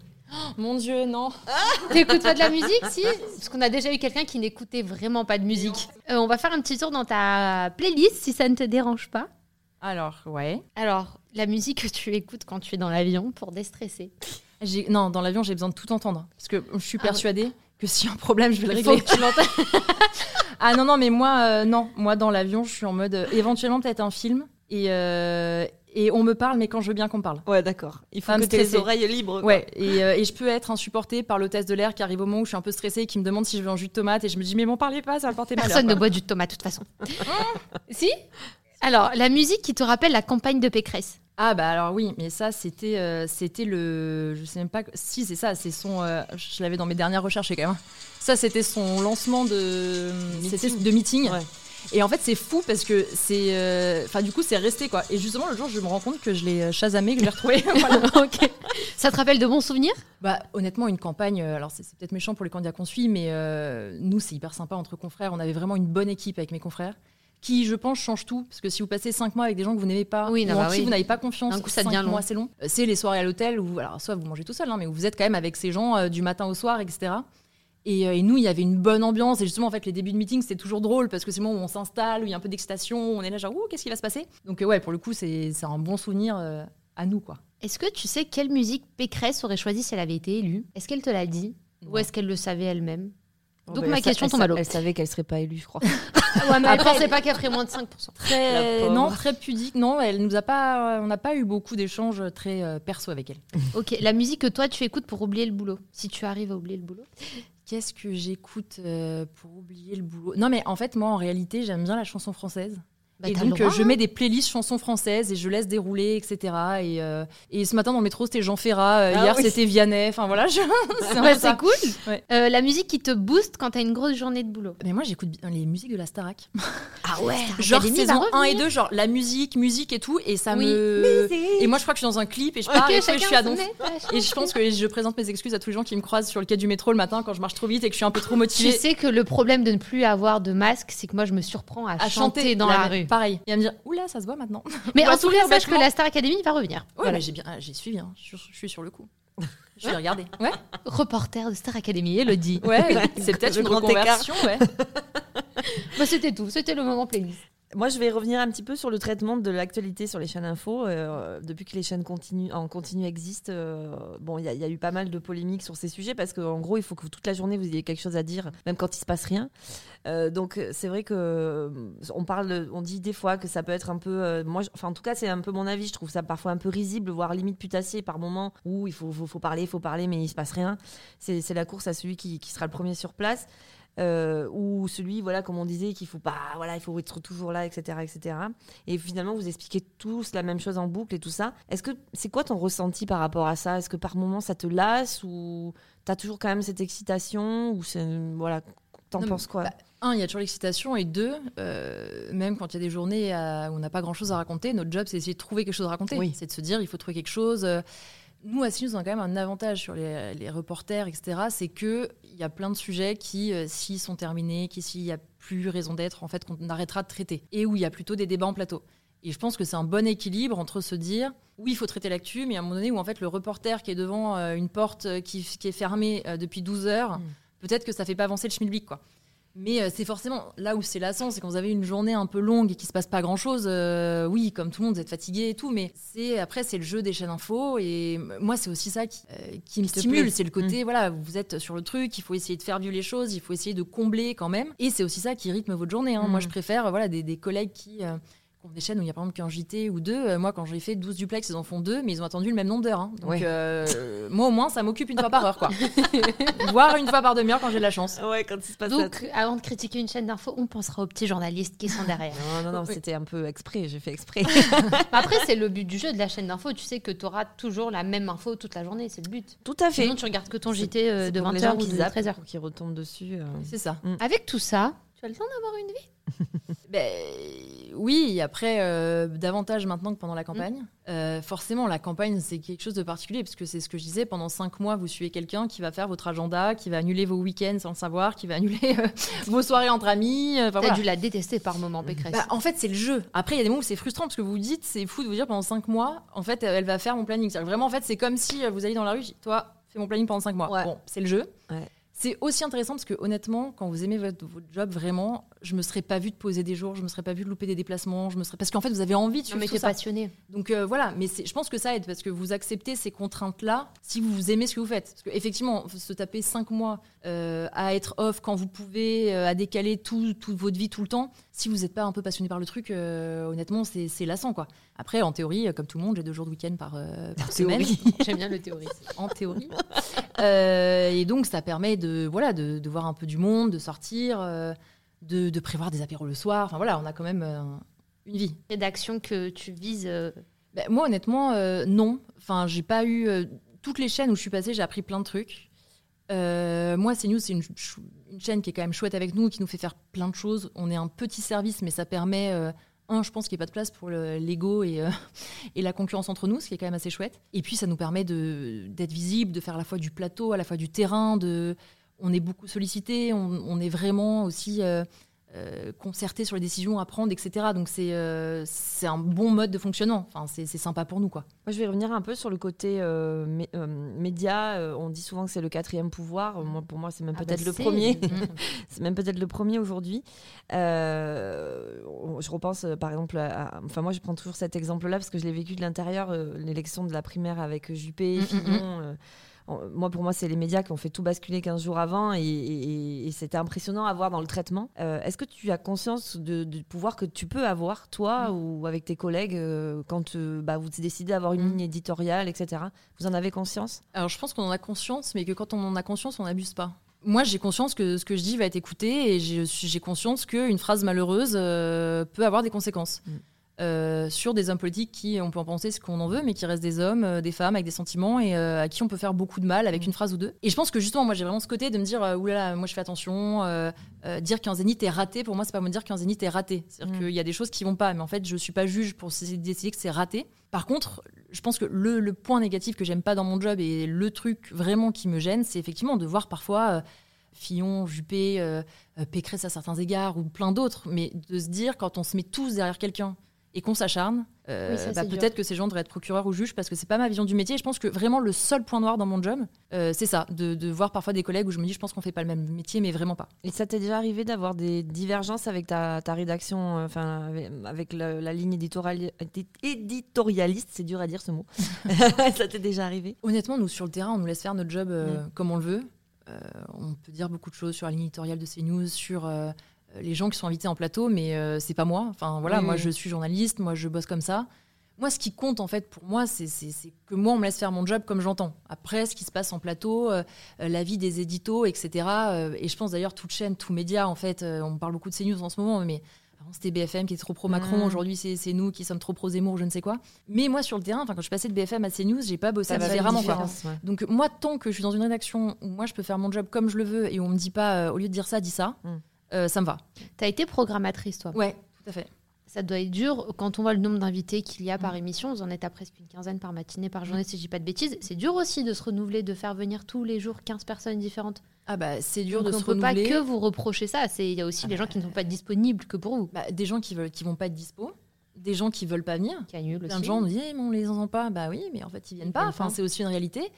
[SPEAKER 5] Mon Dieu, non.
[SPEAKER 1] T'écoutes pas de la musique, si Parce qu'on a déjà eu quelqu'un qui n'écoutait vraiment pas de musique. Euh, on va faire un petit tour dans ta playlist, si ça ne te dérange pas.
[SPEAKER 5] Alors, ouais.
[SPEAKER 1] Alors, la musique que tu écoutes quand tu es dans l'avion pour déstresser.
[SPEAKER 5] Non, dans l'avion, j'ai besoin de tout entendre. Parce que je suis
[SPEAKER 1] Ah ouais.
[SPEAKER 5] Que s'il y a un problème, je vais le
[SPEAKER 1] faut
[SPEAKER 5] régler.
[SPEAKER 1] que tu l'entendes.
[SPEAKER 5] Ah non, non, mais moi, euh, non. Moi, dans l'avion, je suis en mode euh, éventuellement peut-être un film. Et, euh, et on me parle, mais quand je veux bien qu'on me parle.
[SPEAKER 2] Ouais, d'accord. Il faut que tu les oreilles libres. quoi.
[SPEAKER 5] Ouais, et, euh, et je peux être insupportée par l'hôtesse de l'air qui arrive au moment où je suis un peu stressée et qui me demande si je veux un jus de tomate. Et je me dis, mais m'en parlez pas, ça va porter malheur.
[SPEAKER 1] Personne ne boit du tomate, de toute façon. si? Alors, la musique qui te rappelle la campagne de Pécresse.
[SPEAKER 5] Ah bah alors oui, mais ça c'était euh, c'était le je sais même pas si c'est ça, c'est son euh, je l'avais dans mes dernières recherches quand même. Ça c'était son lancement de c'était de meeting.
[SPEAKER 2] Ouais.
[SPEAKER 5] Et en fait c'est fou parce que c'est euh, enfin du coup c'est resté quoi. Et justement le jour je me rends compte que je l'ai chasamé, que je l'ai retrouvé. Voilà.
[SPEAKER 1] ok. Ça te rappelle de bons souvenirs?
[SPEAKER 5] Bah honnêtement une campagne alors c'est c'est peut-être méchant pour les candidats qu'on suit mais euh, nous c'est hyper sympa entre confrères, on avait vraiment une bonne équipe avec mes confrères qui, je pense, change tout. Parce que si vous passez cinq mois avec des gens que vous n'aimez pas,
[SPEAKER 1] Oui, non,
[SPEAKER 5] ou en
[SPEAKER 1] bah
[SPEAKER 5] qui
[SPEAKER 1] oui.
[SPEAKER 5] vous n'avez pas confiance,
[SPEAKER 1] coup, ça
[SPEAKER 5] cinq
[SPEAKER 1] devient long.
[SPEAKER 5] mois, c'est long. Euh, C'est les soirées à l'hôtel où, alors, soit vous mangez tout seul, hein, mais où vous êtes quand même avec ces gens euh, du matin au soir, etc. Et, euh, et nous, il y avait une bonne ambiance. Et justement, en fait, les débuts de meeting, c'était toujours drôle parce que c'est le moment où on s'installe, où il y a un peu d'excitation, où on est là, genre, ouh, qu'est-ce qui va se passer? Donc, euh, ouais, pour le coup, c'est c'est un bon souvenir euh, à nous, quoi.
[SPEAKER 1] Est-ce que tu sais quelle musique Pécresse aurait choisi si elle avait été élue? Est-ce qu'elle te l'a dit? Ou est-ce qu'elle le savait elle-même? Donc
[SPEAKER 2] bah,
[SPEAKER 1] ma question
[SPEAKER 2] elle
[SPEAKER 1] tombe à l'eau.
[SPEAKER 2] Elle savait qu'elle serait pas élue, je crois.
[SPEAKER 1] Ouais, mais
[SPEAKER 5] Après,
[SPEAKER 1] pensait pas qu'elle ferait moins de 5%.
[SPEAKER 2] La
[SPEAKER 5] Très, non, très pudique. Non, elle nous a pas, on n'a pas eu beaucoup d'échanges très euh, perso avec elle.
[SPEAKER 1] Ok, la musique que toi tu écoutes pour oublier le boulot. Si tu arrives à oublier le boulot.
[SPEAKER 5] Qu'est-ce que j'écoute euh, pour oublier le boulot? Non, mais en fait, moi, en réalité, j'aime bien la chanson française.
[SPEAKER 1] Bah,
[SPEAKER 5] et donc,
[SPEAKER 1] droit,
[SPEAKER 5] euh, je mets des playlists chansons françaises et je laisse dérouler, etc. Et, euh, et ce matin, dans le métro, c'était Jean Ferrat. euh,
[SPEAKER 2] Ah
[SPEAKER 5] hier,
[SPEAKER 2] oui.
[SPEAKER 5] c'était Vianney. Enfin, voilà. je- c'est
[SPEAKER 1] c'est cool.
[SPEAKER 5] Ouais.
[SPEAKER 1] Euh, la musique qui te booste quand t'as une grosse journée de boulot.
[SPEAKER 5] Mais moi, j'écoute bien les musiques de la Starac.
[SPEAKER 1] Ah ouais.
[SPEAKER 5] Genre saison 1 et
[SPEAKER 1] revenir.
[SPEAKER 5] 2, genre la musique, musique et tout. Et ça
[SPEAKER 1] Oui.
[SPEAKER 5] me. Et moi, je crois que je suis dans un clip et je pars
[SPEAKER 1] Ok,
[SPEAKER 5] et je suis à donf. Et je pense que je présente mes excuses à tous les gens qui me croisent sur le quai du métro le matin quand je marche trop vite et que je suis un peu trop
[SPEAKER 1] Tu
[SPEAKER 5] motivée.
[SPEAKER 1] sais que le problème de ne plus avoir de masque, c'est que moi je me surprends à,
[SPEAKER 5] à
[SPEAKER 1] chanter, dans la, rue.
[SPEAKER 5] Pareil. Et à me dire, oula, ça se voit maintenant.
[SPEAKER 1] Mais en tout cas, sache que la Star Academy va revenir.
[SPEAKER 5] Ouais,
[SPEAKER 1] Voilà.
[SPEAKER 5] j'ai bien, j'ai suivi, hein. je suis sur le coup. Je vais regarder. Ouais,
[SPEAKER 1] Reporter de Star Academy, Elodie.
[SPEAKER 5] ouais, c'est peut-être une reconversion, ouais.
[SPEAKER 1] Bah, c'était tout, c'était le moment playlist.
[SPEAKER 2] Moi, je vais revenir un petit peu sur le traitement de l'actualité sur les chaînes info. Euh, depuis que les chaînes continu, en continu existent, euh, bon, il y, a- il y a eu pas mal de polémiques sur ces sujets parce qu'en gros, il faut que toute la journée vous ayez quelque chose à dire, même quand il se passe rien. Euh, donc, c'est vrai que on parle, on dit des fois que ça peut être un peu, euh, moi, enfin, en tout cas, c'est un peu mon avis. Je trouve ça parfois un peu risible, voire limite putassier par moment où il faut, faut, faut parler, faut parler, mais il se passe rien. C'est la course à celui qui, qui sera le premier sur place euh, ou celui, voilà, comme on disait, qu'il faut pas, voilà, il faut être toujours là, etc., etc. Et finalement, vous expliquez tous la même chose en boucle et tout ça. Est-ce que c'est quoi ton ressenti par rapport à ça? Est-ce que par moment ça te lasse ou t'as toujours quand même cette excitation ou c'est voilà, t'en penses quoi?
[SPEAKER 5] bah, un, il y a toujours l'excitation, et deux, euh, même quand il y a des journées à- où on n'a pas grand-chose à raconter, notre job, c'est d'essayer de trouver quelque chose à raconter.
[SPEAKER 2] Oui.
[SPEAKER 5] C'est de se dire, il faut trouver quelque chose. euh, Nous, à CNews, on a quand même un avantage sur les, les reporters, etc. C'est qu'il y a plein de sujets qui, euh, s'ils sont terminés, qui, s'il n'y a plus raison d'être, en fait, qu'on arrêtera de traiter. Et où il y a plutôt des débats en plateau. Et je pense que c'est un bon équilibre entre se dire, oui, il faut traiter l'actu, mais à un moment donné où, en fait, le reporter qui est devant euh, une porte euh, qui, qui est fermée euh, depuis 12 heures,
[SPEAKER 2] Mm.
[SPEAKER 5] peut-être que ça fait pas avancer le schmilblick, quoi. Mais euh, c'est forcément là où c'est lassant, c'est quand vous avez une journée un peu longue et qu'il se passe pas grand chose. oui, comme tout le monde, vous êtes fatigué et tout, mais c'est après c'est le jeu des chaînes info et moi c'est aussi ça qui, euh, qui me stimule, c'est le côté voilà vous êtes sur le truc, il faut essayer de faire vivre les choses, il faut essayer de combler quand même et c'est aussi ça qui rythme votre journée. hein. Moi je préfère euh, voilà des, des collègues qui euh, qui ont des chaînes où il y a par exemple qu'un JT ou deux. Euh, moi, quand j'ai fait 12 duplex, ils en font deux, mais ils ont attendu le même nombre d'heures. hein. Donc,
[SPEAKER 2] Ouais.
[SPEAKER 5] euh, moi, au moins, ça m'occupe une fois par heure, quoi. Voire une fois par demi-heure quand j'ai de la chance.
[SPEAKER 2] Ouais, quand il se passe
[SPEAKER 1] Donc, avant de critiquer une chaîne d'info, on pensera aux petits journalistes qui sont derrière.
[SPEAKER 2] Non, non, non,
[SPEAKER 5] Oui.
[SPEAKER 2] c'était un peu exprès, j'ai fait exprès.
[SPEAKER 1] Après, c'est le but du jeu de la chaîne d'info. Tu sais que tu auras toujours la même info toute la journée, c'est le but.
[SPEAKER 2] Tout à fait.
[SPEAKER 1] Sinon, tu regardes que ton JT euh, de
[SPEAKER 2] pour les
[SPEAKER 1] 20h
[SPEAKER 2] gens
[SPEAKER 1] ou
[SPEAKER 2] qui
[SPEAKER 1] de
[SPEAKER 2] zappent,
[SPEAKER 1] 13h.
[SPEAKER 2] pour Qui retombent dessus. euh.
[SPEAKER 5] C'est ça.
[SPEAKER 1] Avec tout ça, tu as le temps d'avoir une vie?
[SPEAKER 5] Ben, oui, après, euh, davantage maintenant que pendant la campagne. Euh, forcément, la campagne, c'est quelque chose de particulier, parce que c'est ce que je disais, pendant cinq mois, vous suivez quelqu'un qui va faire votre agenda, qui va annuler vos week-ends sans le savoir, qui va annuler euh, vos soirées entre amis. euh, enfin,
[SPEAKER 1] T'as
[SPEAKER 5] voilà.
[SPEAKER 1] dû la détester par moment, Pécresse.
[SPEAKER 5] Bah, en fait, c'est le jeu. Après, il y a des moments où c'est frustrant parce que vous vous dites, c'est fou de vous dire pendant 5 mois, en fait, elle va faire mon planning. Vraiment, en fait, c'est comme si vous alliez dans la rue, je dis, toi, fais mon planning pendant 5 mois.
[SPEAKER 2] Ouais.
[SPEAKER 5] Bon, c'est le jeu.
[SPEAKER 2] Ouais.
[SPEAKER 5] C'est aussi intéressant parce que honnêtement, quand vous aimez votre, votre job vraiment, je me serais pas vue de poser des jours, je me serais pas vue de louper des déplacements, je me serais parce qu'en fait vous avez envie de
[SPEAKER 1] non,
[SPEAKER 5] suivre
[SPEAKER 1] mais
[SPEAKER 5] tout ça.
[SPEAKER 1] passionné.
[SPEAKER 5] Donc euh, voilà, mais je pense que ça aide parce que vous acceptez ces contraintes-là si vous aimez ce que vous faites. Parce qu'effectivement, se taper cinq mois euh, à être off quand vous pouvez, euh, à décaler tout, toute votre vie tout le temps, si vous n'êtes pas un peu passionné par le truc, euh, honnêtement, c'est c'est lassant. quoi. Après, en théorie, comme tout le monde, j'ai deux jours de week-end par, par semaine.
[SPEAKER 1] J'aime bien le théorie.
[SPEAKER 5] En théorie. Et donc, ça permet de, voilà, de, de voir un peu du monde, de sortir, de, de prévoir des apéros le soir. Enfin voilà, on a quand même une vie.
[SPEAKER 1] Rédaction que tu vises.
[SPEAKER 5] Ben, moi, honnêtement, non. Enfin, j'ai pas eu. toutes les chaînes où je suis passée, j'ai appris plein de trucs. Euh, moi, CNews, c'est une, ch- une chaîne qui est quand même chouette avec nous, qui nous fait faire plein de choses. On est un petit service, mais ça permet. euh, un, je pense qu'il n'y a pas de place pour le- l'ego et, euh, et la concurrence entre nous, ce qui est quand même assez chouette. Et puis, ça nous permet d'être visible, de faire à la fois du plateau, à la fois du terrain. On est beaucoup sollicité, on est vraiment aussi euh, concerté sur les décisions à prendre, etc. Donc, c'est euh, c'est un bon mode de fonctionnement. Enfin, c'est sympa pour nous, quoi.
[SPEAKER 2] Moi, je vais revenir un peu sur le côté euh, mé- euh, média. On dit souvent que c'est le quatrième pouvoir. Moi, pour moi, c'est même
[SPEAKER 1] ah
[SPEAKER 2] peut-être
[SPEAKER 1] bah,
[SPEAKER 2] le
[SPEAKER 1] c'est-
[SPEAKER 2] premier.
[SPEAKER 1] Mm.
[SPEAKER 2] c'est même peut-être le premier aujourd'hui. Je repense, par exemple, à- à- enfin, moi, je prends toujours cet exemple-là parce que je l'ai vécu de l'intérieur, l'élection de la primaire avec Juppé,
[SPEAKER 1] Mm, mm,
[SPEAKER 2] Fillon. Moi, pour moi, c'est les médias qui ont fait tout basculer 15 jours avant et, et- et c'était impressionnant à voir dans le traitement. Euh, Est-ce que tu as conscience de- du pouvoir que tu peux avoir, toi ou avec tes collègues, euh, quand euh, bah, vous décidez d'avoir une
[SPEAKER 5] Mm.
[SPEAKER 2] ligne éditoriale, etc. Vous en avez conscience?
[SPEAKER 5] Alors, je pense qu'on en a conscience, mais que quand on en a conscience, on n'abuse pas. Moi, j'ai conscience que ce que je dis va être écouté et j'ai j'ai conscience qu'une phrase malheureuse euh, peut avoir des conséquences.
[SPEAKER 2] Mm.
[SPEAKER 5] Euh, sur des hommes politiques qui, on peut en penser ce qu'on en veut, mais qui restent des hommes, euh, des femmes avec des sentiments et euh, à qui on peut faire beaucoup de mal avec
[SPEAKER 2] Mm.
[SPEAKER 5] une phrase ou deux. Et je pense que justement, moi j'ai vraiment ce côté de me dire, oulala, moi je fais attention, dire qu'un zénith est raté, pour moi c'est pas me dire qu'un zénith est raté. C'est-à-dire
[SPEAKER 2] Mm.
[SPEAKER 5] qu'il y a des choses qui vont pas, mais en fait je suis pas juge pour décider que c'est raté. Par contre, je pense que le, le point négatif que j'aime pas dans mon job et le truc vraiment qui me gêne, c'est effectivement de voir parfois Fillon, Juppé, Pécresse à certains égards ou plein d'autres, mais de se dire quand on se met tous derrière quelqu'un et qu'on s'acharne, euh,
[SPEAKER 1] Oui,
[SPEAKER 5] bah, peut-être que ces gens devraient être procureurs ou juges parce que c'est pas ma vision du métier. Je pense que vraiment le seul point noir dans mon job, euh, c'est ça, de, de voir parfois des collègues où je me dis je pense qu'on fait pas le même métier, mais vraiment pas.
[SPEAKER 2] Et ça t'est déjà arrivé d'avoir des divergences avec ta, ta rédaction, euh, enfin avec, avec la, la ligne éditoriali- édi- éditorialiste, c'est dur à dire ce mot. ça t'est déjà arrivé?
[SPEAKER 5] Honnêtement, nous sur le terrain, on nous laisse faire notre job euh, comme on le veut. Euh, on peut dire beaucoup de choses sur la ligne éditoriale de CNews, sur euh, les gens qui sont invités en plateau, mais euh, c'est pas moi. Enfin voilà,
[SPEAKER 2] Oui,
[SPEAKER 5] moi
[SPEAKER 2] oui.
[SPEAKER 5] je suis journaliste, moi je bosse comme ça. Moi, ce qui compte en fait pour moi, c'est que moi on me laisse faire mon job comme j'entends. Après, ce qui se passe en plateau, euh, euh, la vie des éditos, etc. euh, et je pense d'ailleurs toute chaîne, tout média en fait. euh, on parle beaucoup de CNews en ce moment, mais c'était BFM qui est trop pro Macron.
[SPEAKER 2] Mm.
[SPEAKER 5] Aujourd'hui, c'est nous qui sommes trop pro Zemmour, je ne sais quoi. Mais moi sur le terrain, quand je suis passée de BFM à CNews, j'ai pas bossé différemment. quoi.
[SPEAKER 2] ouais.
[SPEAKER 5] Donc moi, tant que je suis dans une rédaction où moi je peux faire mon job comme je le veux et où on me dit pas, euh, au lieu de dire ça, dis ça,
[SPEAKER 2] Mm.
[SPEAKER 5] Euh, ça me va.
[SPEAKER 1] T'as été programmatrice, toi.
[SPEAKER 5] Ouais, tout à fait.
[SPEAKER 1] Ça doit être dur quand on voit le nombre d'invités qu'il y a par émission. Vous en êtes à presque une quinzaine par matinée, par journée, si je dis pas de bêtises. C'est dur aussi de se renouveler, de faire venir tous les jours 15 personnes différentes.
[SPEAKER 5] Ah bah c'est dur
[SPEAKER 1] Donc
[SPEAKER 5] de
[SPEAKER 1] on
[SPEAKER 5] se
[SPEAKER 1] peut pas
[SPEAKER 5] renouveler.
[SPEAKER 1] que vous reprocher ça. Il y a aussi les gens qui ne sont pas disponibles que pour vous.
[SPEAKER 5] Bah, des gens qui veulent, qui vont pas être dispo, des gens qui veulent pas venir.
[SPEAKER 1] Qui annulent
[SPEAKER 5] Plein
[SPEAKER 1] aussi.
[SPEAKER 5] de gens nous disent, Eh, mais on les entend pas. Bah oui, mais en fait ils viennent
[SPEAKER 1] Ils
[SPEAKER 5] pas.
[SPEAKER 1] viennent
[SPEAKER 5] Enfin
[SPEAKER 1] pas.
[SPEAKER 5] c'est aussi une réalité.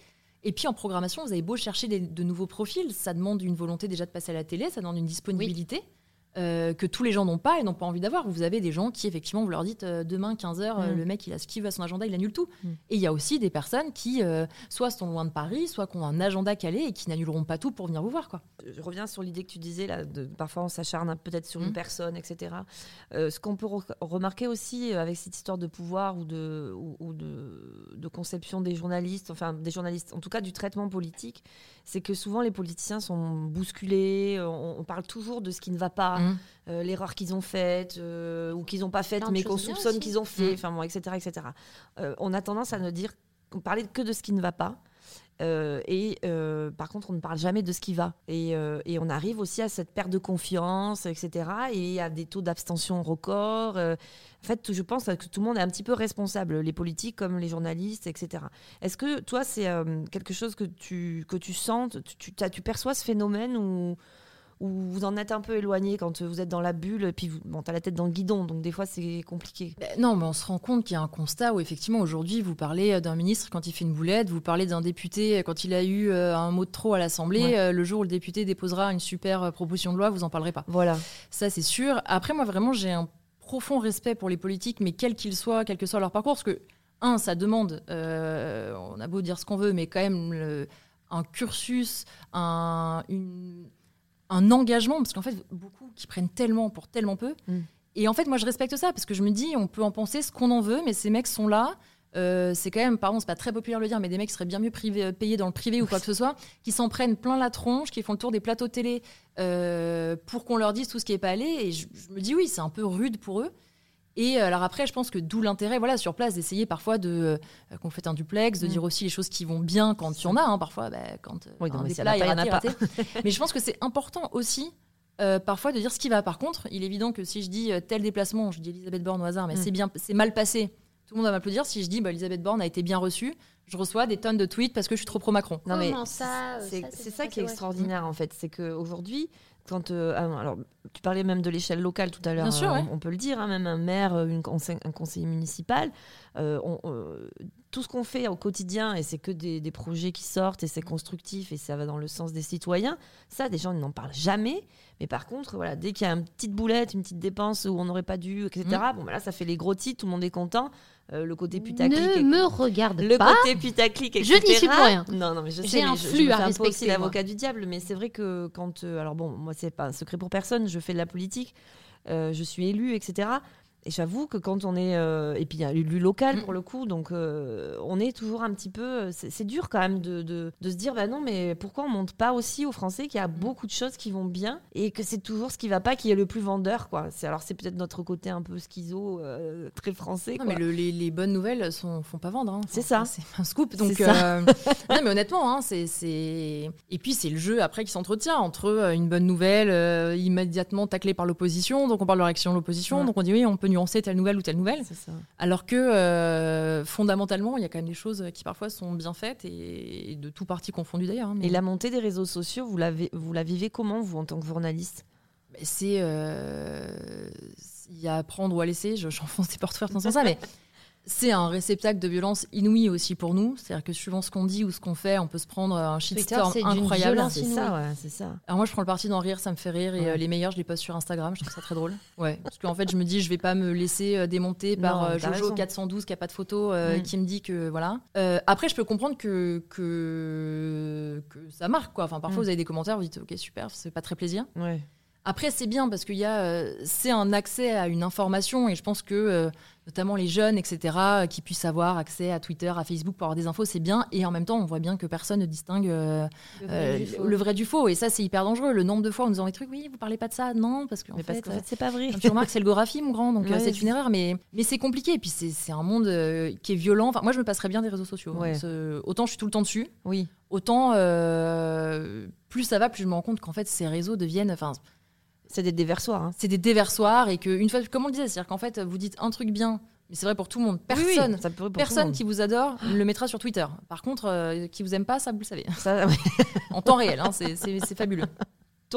[SPEAKER 5] Et puis en programmation, vous avez beau chercher de nouveaux profils, ça demande une volonté déjà de passer à la télé, ça demande une disponibilité. Euh, que tous les gens n'ont pas et n'ont pas envie d'avoir. Vous avez des gens qui, effectivement, vous leur dites euh, demain 15h,
[SPEAKER 2] Mm.
[SPEAKER 5] le mec il a ce qu'il veut à son agenda, il annule tout.
[SPEAKER 2] Mm.
[SPEAKER 5] Et il y a aussi des personnes qui, euh, soit sont loin de Paris, soit qui ont un agenda calé et qui n'annuleront pas tout pour venir vous voir. Quoi.
[SPEAKER 2] Je reviens sur l'idée que tu disais, là, de, parfois on s'acharne peut-être sur une
[SPEAKER 5] Mm.
[SPEAKER 2] personne, etc. Euh, ce qu'on peut re- remarquer aussi euh, avec cette histoire de pouvoir ou de, ou, ou de, de conception des journalistes, enfin des journalistes, en tout cas du traitement politique, c'est que souvent les politiciens sont bousculés, euh, on, on parle toujours de ce qui ne va pas,
[SPEAKER 5] Mm.
[SPEAKER 2] euh, l'erreur qu'ils ont faite euh, ou qu'ils n'ont pas faite mais qu'on soupçonne qu'ils ont fait,
[SPEAKER 5] Mm.
[SPEAKER 2] bon, etc. etc. Euh, on a tendance à ne dire, parler que de ce qui ne va pas. Euh, et euh, par contre, on ne parle jamais de ce qui va. Et, euh, et on arrive aussi à cette perte de confiance, etc. Et à des taux d'abstention records. En fait, je pense que tout le monde est un petit peu responsable, les politiques comme les journalistes, etc. Est-ce que toi, c'est quelque chose que tu, que tu sens, tu, tu perçois ce phénomène ou ou vous en êtes un peu éloigné quand vous êtes dans la bulle et puis vous, bon, t'as la tête dans le guidon, donc des fois c'est compliqué.
[SPEAKER 5] Ben non, mais on se rend compte qu'il y a un constat où effectivement aujourd'hui vous parlez euh, d'un ministre quand il fait une boulette, vous parlez d'un député quand il a eu euh, un mot de trop à l'Assemblée.
[SPEAKER 2] Ouais.
[SPEAKER 5] euh, le jour où le député déposera une super euh, proposition de loi, vous en parlerez pas.
[SPEAKER 2] Voilà.
[SPEAKER 5] Ça c'est sûr. Après moi vraiment j'ai un profond respect pour les politiques, mais quels qu'ils soient, quel que soit leur parcours, parce que un, ça demande, euh, on a beau dire ce qu'on veut, mais quand même le- un cursus, un, une- un engagement, parce qu'en fait, beaucoup qui prennent tellement pour tellement peu.
[SPEAKER 2] Mm.
[SPEAKER 5] Et en fait, moi, je respecte ça, parce que je me dis, on peut en penser ce qu'on en veut, mais ces mecs sont là. Euh, c'est quand même, pardon, c'est pas très populaire de le dire, mais des mecs qui seraient bien mieux privé- payés dans le privé ou quoi que ce soit, qui s'en prennent plein la tronche, qui font le tour des plateaux télé euh, pour qu'on leur dise tout ce qui est pas allé. Et je, je me dis, oui, c'est un peu rude pour eux. Et euh, alors après, je pense que d'où l'intérêt, voilà, sur place, d'essayer parfois de euh, qu'on fait un duplex, de
[SPEAKER 2] Mm.
[SPEAKER 5] dire aussi les choses qui vont bien quand il y en a, hein, parfois, bah, quand euh,
[SPEAKER 2] Oui, non, mais
[SPEAKER 5] des
[SPEAKER 2] s'il y en a
[SPEAKER 5] plats
[SPEAKER 2] pas, il y en a
[SPEAKER 5] raté. Mais je pense que c'est important aussi. euh, parfois de dire ce qui va. Par contre, il est évident que si je dis euh, tel déplacement, je dis Elisabeth Borne au hasard, mais
[SPEAKER 2] Mm.
[SPEAKER 5] c'est bien, c'est mal passé. Tout le monde va m'applaudir. Si je dis bah, Elisabeth Borne a été bien reçue, je reçois des tonnes de tweets parce que je suis trop pro Macron.
[SPEAKER 2] Non, mais
[SPEAKER 1] Comment ça,
[SPEAKER 2] c'est
[SPEAKER 1] ça,
[SPEAKER 2] ça
[SPEAKER 1] pas
[SPEAKER 2] qui est extraordinaire en fait, c'est qu'aujourd'hui, quand euh, ah, alors tu parlais même de l'échelle locale tout à l'heure,
[SPEAKER 5] Bien sûr,
[SPEAKER 2] euh,
[SPEAKER 5] ouais.
[SPEAKER 2] on, peut le dire, hein, même un maire, une conseil- un conseiller municipal, euh, on- euh, tout ce qu'on fait au quotidien et c'est que des, des projets qui sortent et c'est constructif et ça va dans le sens des citoyens, ça des gens n'en parlent jamais, mais par contre voilà dès qu'il y a une petite boulette, une petite dépense où on n'aurait pas dû, etc.
[SPEAKER 5] Mm.
[SPEAKER 2] Bon bah là ça fait les gros titres, tout le monde est content, Euh, le côté putaclic.
[SPEAKER 1] Ne me regarde
[SPEAKER 2] le
[SPEAKER 1] pas.
[SPEAKER 2] côté putaclic,
[SPEAKER 1] Je n'y suis pour rien.
[SPEAKER 2] Non, non, mais je sais, mais
[SPEAKER 1] un
[SPEAKER 2] je, je
[SPEAKER 1] flux
[SPEAKER 2] me
[SPEAKER 1] à
[SPEAKER 2] un peu aussi l'avocat du diable, mais c'est vrai que quand, euh, alors bon, moi c'est pas un secret pour personne, je fais de la politique, euh, je suis élue, etc. Et j'avoue que quand on est, euh, et puis il y a l'élu local
[SPEAKER 5] Mm.
[SPEAKER 2] pour le coup, donc euh, on est toujours un petit peu, c'est c'est dur quand même de, de, de se dire, bah non, mais pourquoi on montre pas aussi aux Français qu'il y a
[SPEAKER 5] Mm.
[SPEAKER 2] beaucoup de choses qui vont bien et que c'est toujours ce qui va pas qui est le plus vendeur, quoi. C'est alors c'est peut-être notre côté un peu schizo, euh, très français.
[SPEAKER 5] Non, mais le- les, les bonnes nouvelles sont, font pas vendre. hein.
[SPEAKER 2] C'est ça.
[SPEAKER 5] C'est un scoop. Donc,
[SPEAKER 2] ça.
[SPEAKER 5] euh, non, mais honnêtement, hein, c'est, c'est. Et puis, c'est le jeu après qui s'entretient entre euh, une bonne nouvelle euh, immédiatement taclée par l'opposition. Donc, on parle de la réaction de l'opposition.
[SPEAKER 2] Ouais.
[SPEAKER 5] Donc, on dit oui, on peut nuancer telle nouvelle ou telle nouvelle.
[SPEAKER 2] Ça.
[SPEAKER 5] Alors que euh, fondamentalement, il y a quand même des choses qui parfois sont bien faites et, et de tout parti confondu d'ailleurs. hein, mais-
[SPEAKER 2] Et la montée des réseaux sociaux, vous vous la vivez comment, vous, en tant que journaliste?
[SPEAKER 5] Mais c'est euh, il y a à prendre ou à laisser. Je- J'enfonce des portes ouvertes dans sens-là, mais c'est un réceptacle de violence inouï aussi pour nous. C'est-à-dire que suivant ce qu'on dit ou ce qu'on fait, on peut se prendre un shitstorm incroyable.
[SPEAKER 2] C'est
[SPEAKER 1] inouïe.
[SPEAKER 2] ça, ouais, c'est ça.
[SPEAKER 5] Alors moi, je prends le parti d'en rire, ça me fait rire. Et
[SPEAKER 2] Ouais.
[SPEAKER 5] euh, les meilleurs, je les poste sur Instagram. Je trouve ça très drôle. Ouais. Parce qu'en fait, je me dis, je vais pas me laisser euh, démonter par
[SPEAKER 2] Non,
[SPEAKER 5] euh, Jojo
[SPEAKER 2] raison.
[SPEAKER 5] 412 qui a pas de photo, euh,
[SPEAKER 2] Mm.
[SPEAKER 5] qui me dit que voilà. Euh, après, je peux comprendre que, que que ça marque quoi. Enfin, parfois,
[SPEAKER 2] Mm.
[SPEAKER 5] vous avez des commentaires, vous dites, ok, super, c'est pas très plaisir.
[SPEAKER 2] Ouais.
[SPEAKER 5] Après, c'est bien parce qu'il y a, euh, c'est un accès à une information et je pense que euh, notamment les jeunes, etc., euh, qui puissent avoir accès à Twitter, à Facebook pour avoir des infos, c'est bien. Et en même temps, on voit bien que personne ne distingue euh,
[SPEAKER 1] Le vrai du faux.
[SPEAKER 5] le vrai du faux. Et ça, c'est hyper dangereux. Le nombre de fois où on nous envoie des trucs, oui, vous parlez pas de ça, non, parce qu'en fait,
[SPEAKER 2] c'est pas vrai.
[SPEAKER 5] tu remarques, c'est le Gorafi, mon grand, donc
[SPEAKER 2] Ouais,
[SPEAKER 5] c'est une erreur, mais, mais c'est compliqué. Et puis c'est un monde euh, qui est violent. Enfin, moi, je me passerais bien des réseaux sociaux.
[SPEAKER 2] Ouais.
[SPEAKER 5] Ce- autant je suis tout le temps dessus,
[SPEAKER 2] Oui.
[SPEAKER 5] autant plus ça va, plus je me rends compte qu'en fait, ces réseaux deviennent. Enfin,
[SPEAKER 2] C'est des déversoirs. hein.
[SPEAKER 5] c'est des déversoirs et qu'une fois, comme on le disait, c'est-à-dire qu'en fait, vous dites un truc bien, mais c'est vrai pour tout le monde. Personne,
[SPEAKER 2] Oui, oui, ça peut pour tout le
[SPEAKER 5] personne
[SPEAKER 2] monde.
[SPEAKER 5] qui vous adore le mettra sur Twitter. Par contre, euh, qui vous aime pas, ça vous le savez.
[SPEAKER 2] Ça, ouais.
[SPEAKER 5] En temps réel, hein, c'est fabuleux.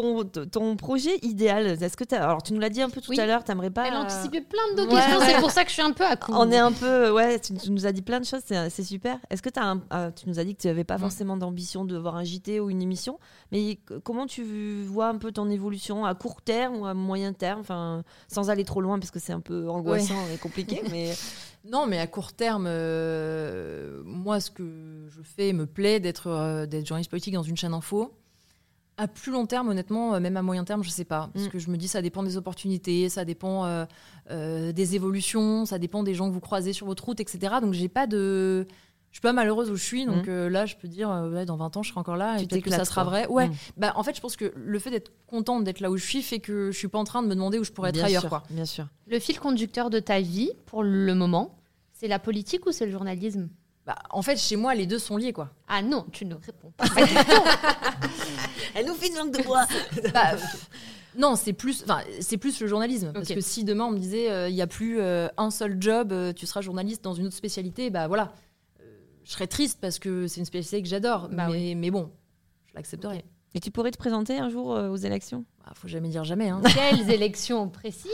[SPEAKER 2] Ton, ton projet idéal, est-ce que tu Alors, tu nous l'as dit un peu tout
[SPEAKER 1] Oui.
[SPEAKER 2] à l'heure, t'aimerais pas.
[SPEAKER 1] Elle a anticipé plein de
[SPEAKER 2] Ouais,
[SPEAKER 1] questions,
[SPEAKER 2] ouais.
[SPEAKER 1] c'est pour ça que je suis un peu à court.
[SPEAKER 2] On est un peu. Ouais, tu, tu nous as dit plein de choses, c'est c'est super. Est-ce que tu as un. ah, tu nous as dit que tu n'avais pas forcément d'ambition de voir un JT ou une émission, mais comment tu vois un peu ton évolution à court terme ou à moyen terme Enfin, sans aller trop loin parce que c'est un peu angoissant et compliqué, mais.
[SPEAKER 5] Non, mais à court terme, euh, moi, ce que je fais me plaît d'être euh, d'être journaliste politique dans une chaîne info. À plus long terme, honnêtement, euh, même à moyen terme, je sais pas. Parce
[SPEAKER 2] Mm.
[SPEAKER 5] que je me dis, ça dépend des opportunités, ça dépend euh, euh, des évolutions, ça dépend des gens que vous croisez sur votre route, etc. Donc, j'ai pas de. Je suis pas malheureuse où je suis, donc
[SPEAKER 2] Mm.
[SPEAKER 5] euh, là, je peux dire, euh, ouais, dans 20 ans, je serai encore là,
[SPEAKER 2] Tu
[SPEAKER 5] et peut-être que ça sera vrai. Ouais,
[SPEAKER 2] Mm.
[SPEAKER 5] bah, en fait, je pense que le fait d'être contente d'être là où je suis fait que je suis pas en train de me demander où je pourrais être
[SPEAKER 2] bien
[SPEAKER 5] ailleurs,
[SPEAKER 2] sûr,
[SPEAKER 5] quoi.
[SPEAKER 2] Bien sûr.
[SPEAKER 1] Le fil conducteur de ta vie, pour le moment, c'est la politique ou c'est le journalisme?
[SPEAKER 5] Bah, en fait, chez moi, les deux sont liés, quoi.
[SPEAKER 1] Ah non, tu ne réponds pas.
[SPEAKER 2] Elle nous fait une langue de bois
[SPEAKER 5] Bah, non, c'est plus, enfin, c'est plus le journalisme. Parce que si demain on me disait, euh, il n'y a plus euh, un seul job, euh, tu seras journaliste dans une autre spécialité, bah voilà, Euh, je serais triste parce que c'est une spécialité que j'adore.
[SPEAKER 1] Bah
[SPEAKER 5] mais, mais bon, je l'accepterai.
[SPEAKER 2] Et tu pourrais te présenter un jour euh, aux élections?
[SPEAKER 5] Bah, faut jamais dire jamais. Hein.
[SPEAKER 1] Quelles élections précises?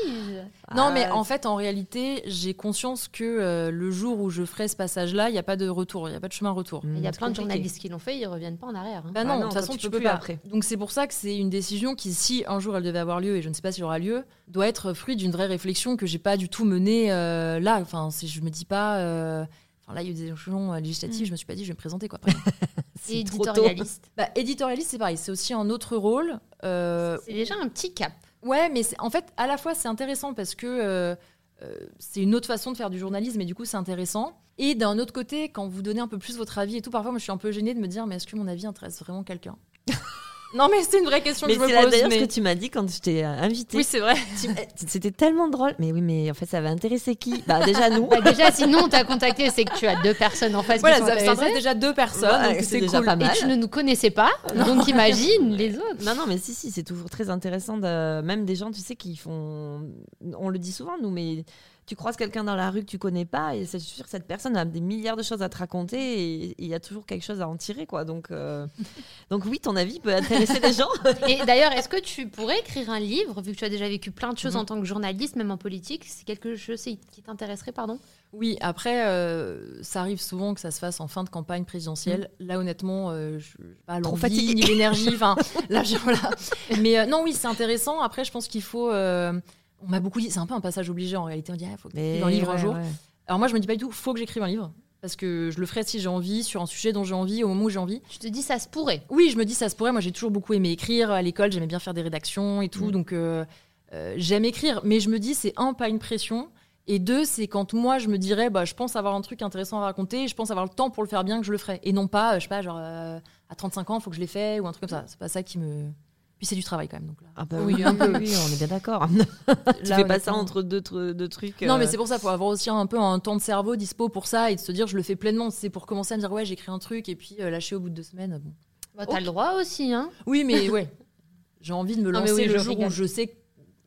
[SPEAKER 5] Non, mais
[SPEAKER 2] Ah,
[SPEAKER 5] en fait, en réalité, j'ai conscience que euh, le jour où je ferai ce passage-là, il n'y a pas de retour, il n'y a pas de chemin retour.
[SPEAKER 1] Il y a
[SPEAKER 2] c'est
[SPEAKER 1] plein de journalistes qui l'ont fait, ils reviennent pas en arrière. hein.
[SPEAKER 5] Bah
[SPEAKER 2] Ah
[SPEAKER 5] non,
[SPEAKER 2] non,
[SPEAKER 5] de toute façon,
[SPEAKER 2] tu
[SPEAKER 5] tu,
[SPEAKER 2] peux
[SPEAKER 5] peux
[SPEAKER 2] plus
[SPEAKER 5] pas.
[SPEAKER 2] après.
[SPEAKER 5] Donc c'est pour ça que c'est une décision qui, si un jour elle devait avoir lieu, et je ne sais pas si elle aura lieu, doit être fruit d'une vraie réflexion que j'ai pas du tout menée euh, là. Enfin, si je me dis pas. Là, il y a eu des élections euh, législatives,
[SPEAKER 1] Mm.
[SPEAKER 5] je me suis pas dit, je vais me présenter quoi.
[SPEAKER 2] C'est
[SPEAKER 1] éditorialiste.
[SPEAKER 5] bah, éditorialiste, c'est pareil, c'est aussi un autre rôle. Euh,
[SPEAKER 1] C'est déjà un petit cap.
[SPEAKER 5] ouais, mais en fait, à la fois, c'est intéressant parce que euh, euh, c'est une autre façon de faire du journalisme, et du coup, c'est intéressant. Et d'un autre côté, quand vous donnez un peu plus votre avis et tout, parfois, moi, je suis un peu gênée de me dire, mais est-ce que mon avis intéresse vraiment quelqu'un? Non, mais c'est une vraie question
[SPEAKER 2] Mais
[SPEAKER 5] que je
[SPEAKER 2] c'est
[SPEAKER 5] me
[SPEAKER 2] là
[SPEAKER 5] pose.
[SPEAKER 2] d'ailleurs
[SPEAKER 5] mais-
[SPEAKER 2] ce que tu m'as dit quand je t'ai euh, invité.
[SPEAKER 5] Oui, c'est vrai.
[SPEAKER 2] C'était tellement drôle. Mais oui, mais en fait, ça va intéresser qui? Bah déjà nous.
[SPEAKER 1] Bah, déjà, sinon on t'a contacté, c'est que tu as deux personnes en face
[SPEAKER 5] Voilà,
[SPEAKER 1] qui
[SPEAKER 5] ça, intéresse déjà deux personnes, donc
[SPEAKER 2] c'est déjà
[SPEAKER 5] cool.
[SPEAKER 2] pas
[SPEAKER 1] Et
[SPEAKER 2] mal.
[SPEAKER 1] tu ne nous connaissais pas, donc imagine les autres.
[SPEAKER 2] Non, non, mais si, si, c'est toujours très intéressant. De... Même des gens, tu sais, qui font. On le dit souvent, nous, mais tu croises quelqu'un dans la rue que tu connais pas, et c'est sûr que cette personne a des milliards de choses à te raconter, et il y a toujours quelque chose à en tirer, quoi. Donc, euh, donc oui, ton avis peut intéresser les gens.
[SPEAKER 1] Et d'ailleurs, est-ce que tu pourrais écrire un livre, vu que tu as déjà vécu plein de choses
[SPEAKER 2] Mhm.
[SPEAKER 1] en tant que journaliste, même en politique C'est quelque chose qui t'intéresserait, pardon?
[SPEAKER 5] Oui, après, euh, ça arrive souvent que ça se fasse en fin de campagne présidentielle. Là, honnêtement, euh, je pas l'envie ni l'énergie. Enfin, là, je- voilà. Mais euh, non, oui, c'est intéressant. Après, je pense qu'il faut. On m'a beaucoup dit, c'est un peu un passage obligé en réalité. On dit, il faut que tu écrives un livre un jour.
[SPEAKER 2] ouais.
[SPEAKER 5] Alors moi, je me dis pas du tout, faut que j'écrive un livre. Parce que je le ferai si j'ai envie, sur un sujet dont j'ai envie, au moment où j'ai envie.
[SPEAKER 1] Je te dis, ça se pourrait.
[SPEAKER 5] Oui, je me dis ça se pourrait. Moi, j'ai toujours beaucoup aimé écrire. À l'école, j'aimais bien faire des rédactions et tout.
[SPEAKER 2] Mm.
[SPEAKER 5] Donc, euh, euh, j'aime écrire. Mais je me dis, c'est un, pas une pression. Et deux, c'est quand moi, je me dirais, bah, je pense avoir un truc intéressant à raconter. Je pense avoir le temps pour le faire bien que je le ferai. Et non pas, euh, je sais pas, genre, euh, à 35 ans, il faut que je l'ai fait ou un truc comme ça. C'est pas ça qui me. Puis c'est du travail quand même. Donc là.
[SPEAKER 2] Ah bah
[SPEAKER 1] Oui,
[SPEAKER 2] oui,
[SPEAKER 1] un peu.
[SPEAKER 2] oui, on est bien d'accord. tu
[SPEAKER 5] Là,
[SPEAKER 2] fais pas ça entre deux, deux trucs.
[SPEAKER 5] Non, mais
[SPEAKER 2] euh,
[SPEAKER 5] c'est pour ça, faut avoir aussi un peu un temps de cerveau dispo pour ça et de se dire, je le fais pleinement. C'est pour commencer à me dire, ouais, j'écris un truc et puis euh, lâcher au bout de deux semaines. Bon.
[SPEAKER 1] Bah, T'as le droit aussi, hein
[SPEAKER 5] Oui, mais ouais. J'ai envie de me
[SPEAKER 1] Non, mais
[SPEAKER 5] lancer
[SPEAKER 1] oui,
[SPEAKER 5] le jour
[SPEAKER 1] rigole.
[SPEAKER 5] où je sais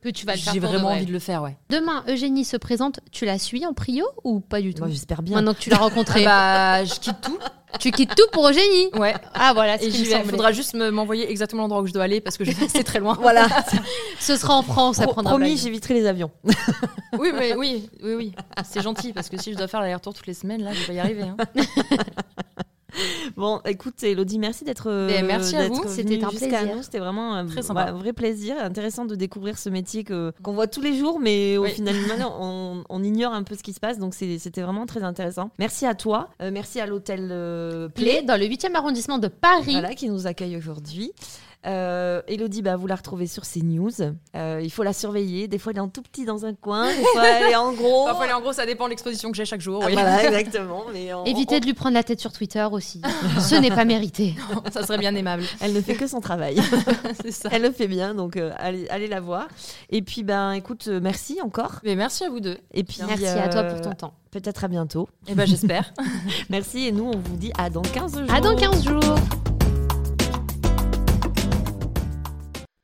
[SPEAKER 1] Que tu vas le faire
[SPEAKER 5] J'ai vraiment
[SPEAKER 1] vrai.
[SPEAKER 5] envie de le faire, ouais.
[SPEAKER 1] Demain, Eugénie se présente. Tu la suis en prio ou pas du tout
[SPEAKER 2] Moi, j'espère bien.
[SPEAKER 1] Maintenant que tu l'as rencontrée.
[SPEAKER 5] Bah, je quitte tout.
[SPEAKER 1] Tu quittes tout pour Eugénie
[SPEAKER 5] Ouais.
[SPEAKER 1] Ah voilà.
[SPEAKER 5] Il faudra juste me- m'envoyer exactement l'endroit où je dois aller parce que je c'est très loin.
[SPEAKER 2] Voilà,
[SPEAKER 1] Ce sera en France, ça prendra
[SPEAKER 2] promis, j'éviterai les avions.
[SPEAKER 5] Oui, mais oui, oui, oui. C'est gentil parce que si je dois faire l'aller-retour toutes les semaines, là, je vais pas y arriver. hein.
[SPEAKER 2] Bon, écoute, Elodie, merci d'être euh,
[SPEAKER 5] Mais merci à vous.
[SPEAKER 2] venue
[SPEAKER 1] C'était un
[SPEAKER 2] jusqu'à
[SPEAKER 1] plaisir.
[SPEAKER 2] nous. C'était vraiment un
[SPEAKER 5] Très sympa.
[SPEAKER 2] vrai plaisir. Intéressant de découvrir ce métier qu'on voit tous les jours, mais au final, on, on ignore un peu ce qui se passe. Donc, c'était vraiment très intéressant. Merci à toi. Euh, merci à l'hôtel euh, Play,
[SPEAKER 1] Play dans le 8e arrondissement de Paris.
[SPEAKER 2] voilà, qui nous accueille aujourd'hui. Euh, Elodie, bah, vous la retrouvez sur CNews. Euh, il faut la surveiller. Des fois, elle est en tout petit dans un coin. Des fois, elle est en gros.
[SPEAKER 5] Parfois, en gros, ça dépend de l'exposition que j'ai chaque jour.
[SPEAKER 2] Ah,
[SPEAKER 5] oui.
[SPEAKER 2] Voilà, exactement. Mais on-
[SPEAKER 1] Évitez
[SPEAKER 2] on-
[SPEAKER 1] de lui prendre la tête sur Twitter aussi. Ce n'est pas mérité.
[SPEAKER 5] ça serait bien aimable.
[SPEAKER 2] elle ne fait que son travail.
[SPEAKER 5] C'est ça.
[SPEAKER 2] Elle le fait bien, donc euh, allez, allez la voir. Et puis, ben, écoute, euh, merci encore.
[SPEAKER 5] Mais merci à vous deux.
[SPEAKER 2] Et puis,
[SPEAKER 1] Merci à toi pour ton temps.
[SPEAKER 2] Peut-être à bientôt.
[SPEAKER 5] Et ben j'espère.
[SPEAKER 2] Merci et nous, on vous dit à dans 15 jours.
[SPEAKER 1] À dans 15 jours.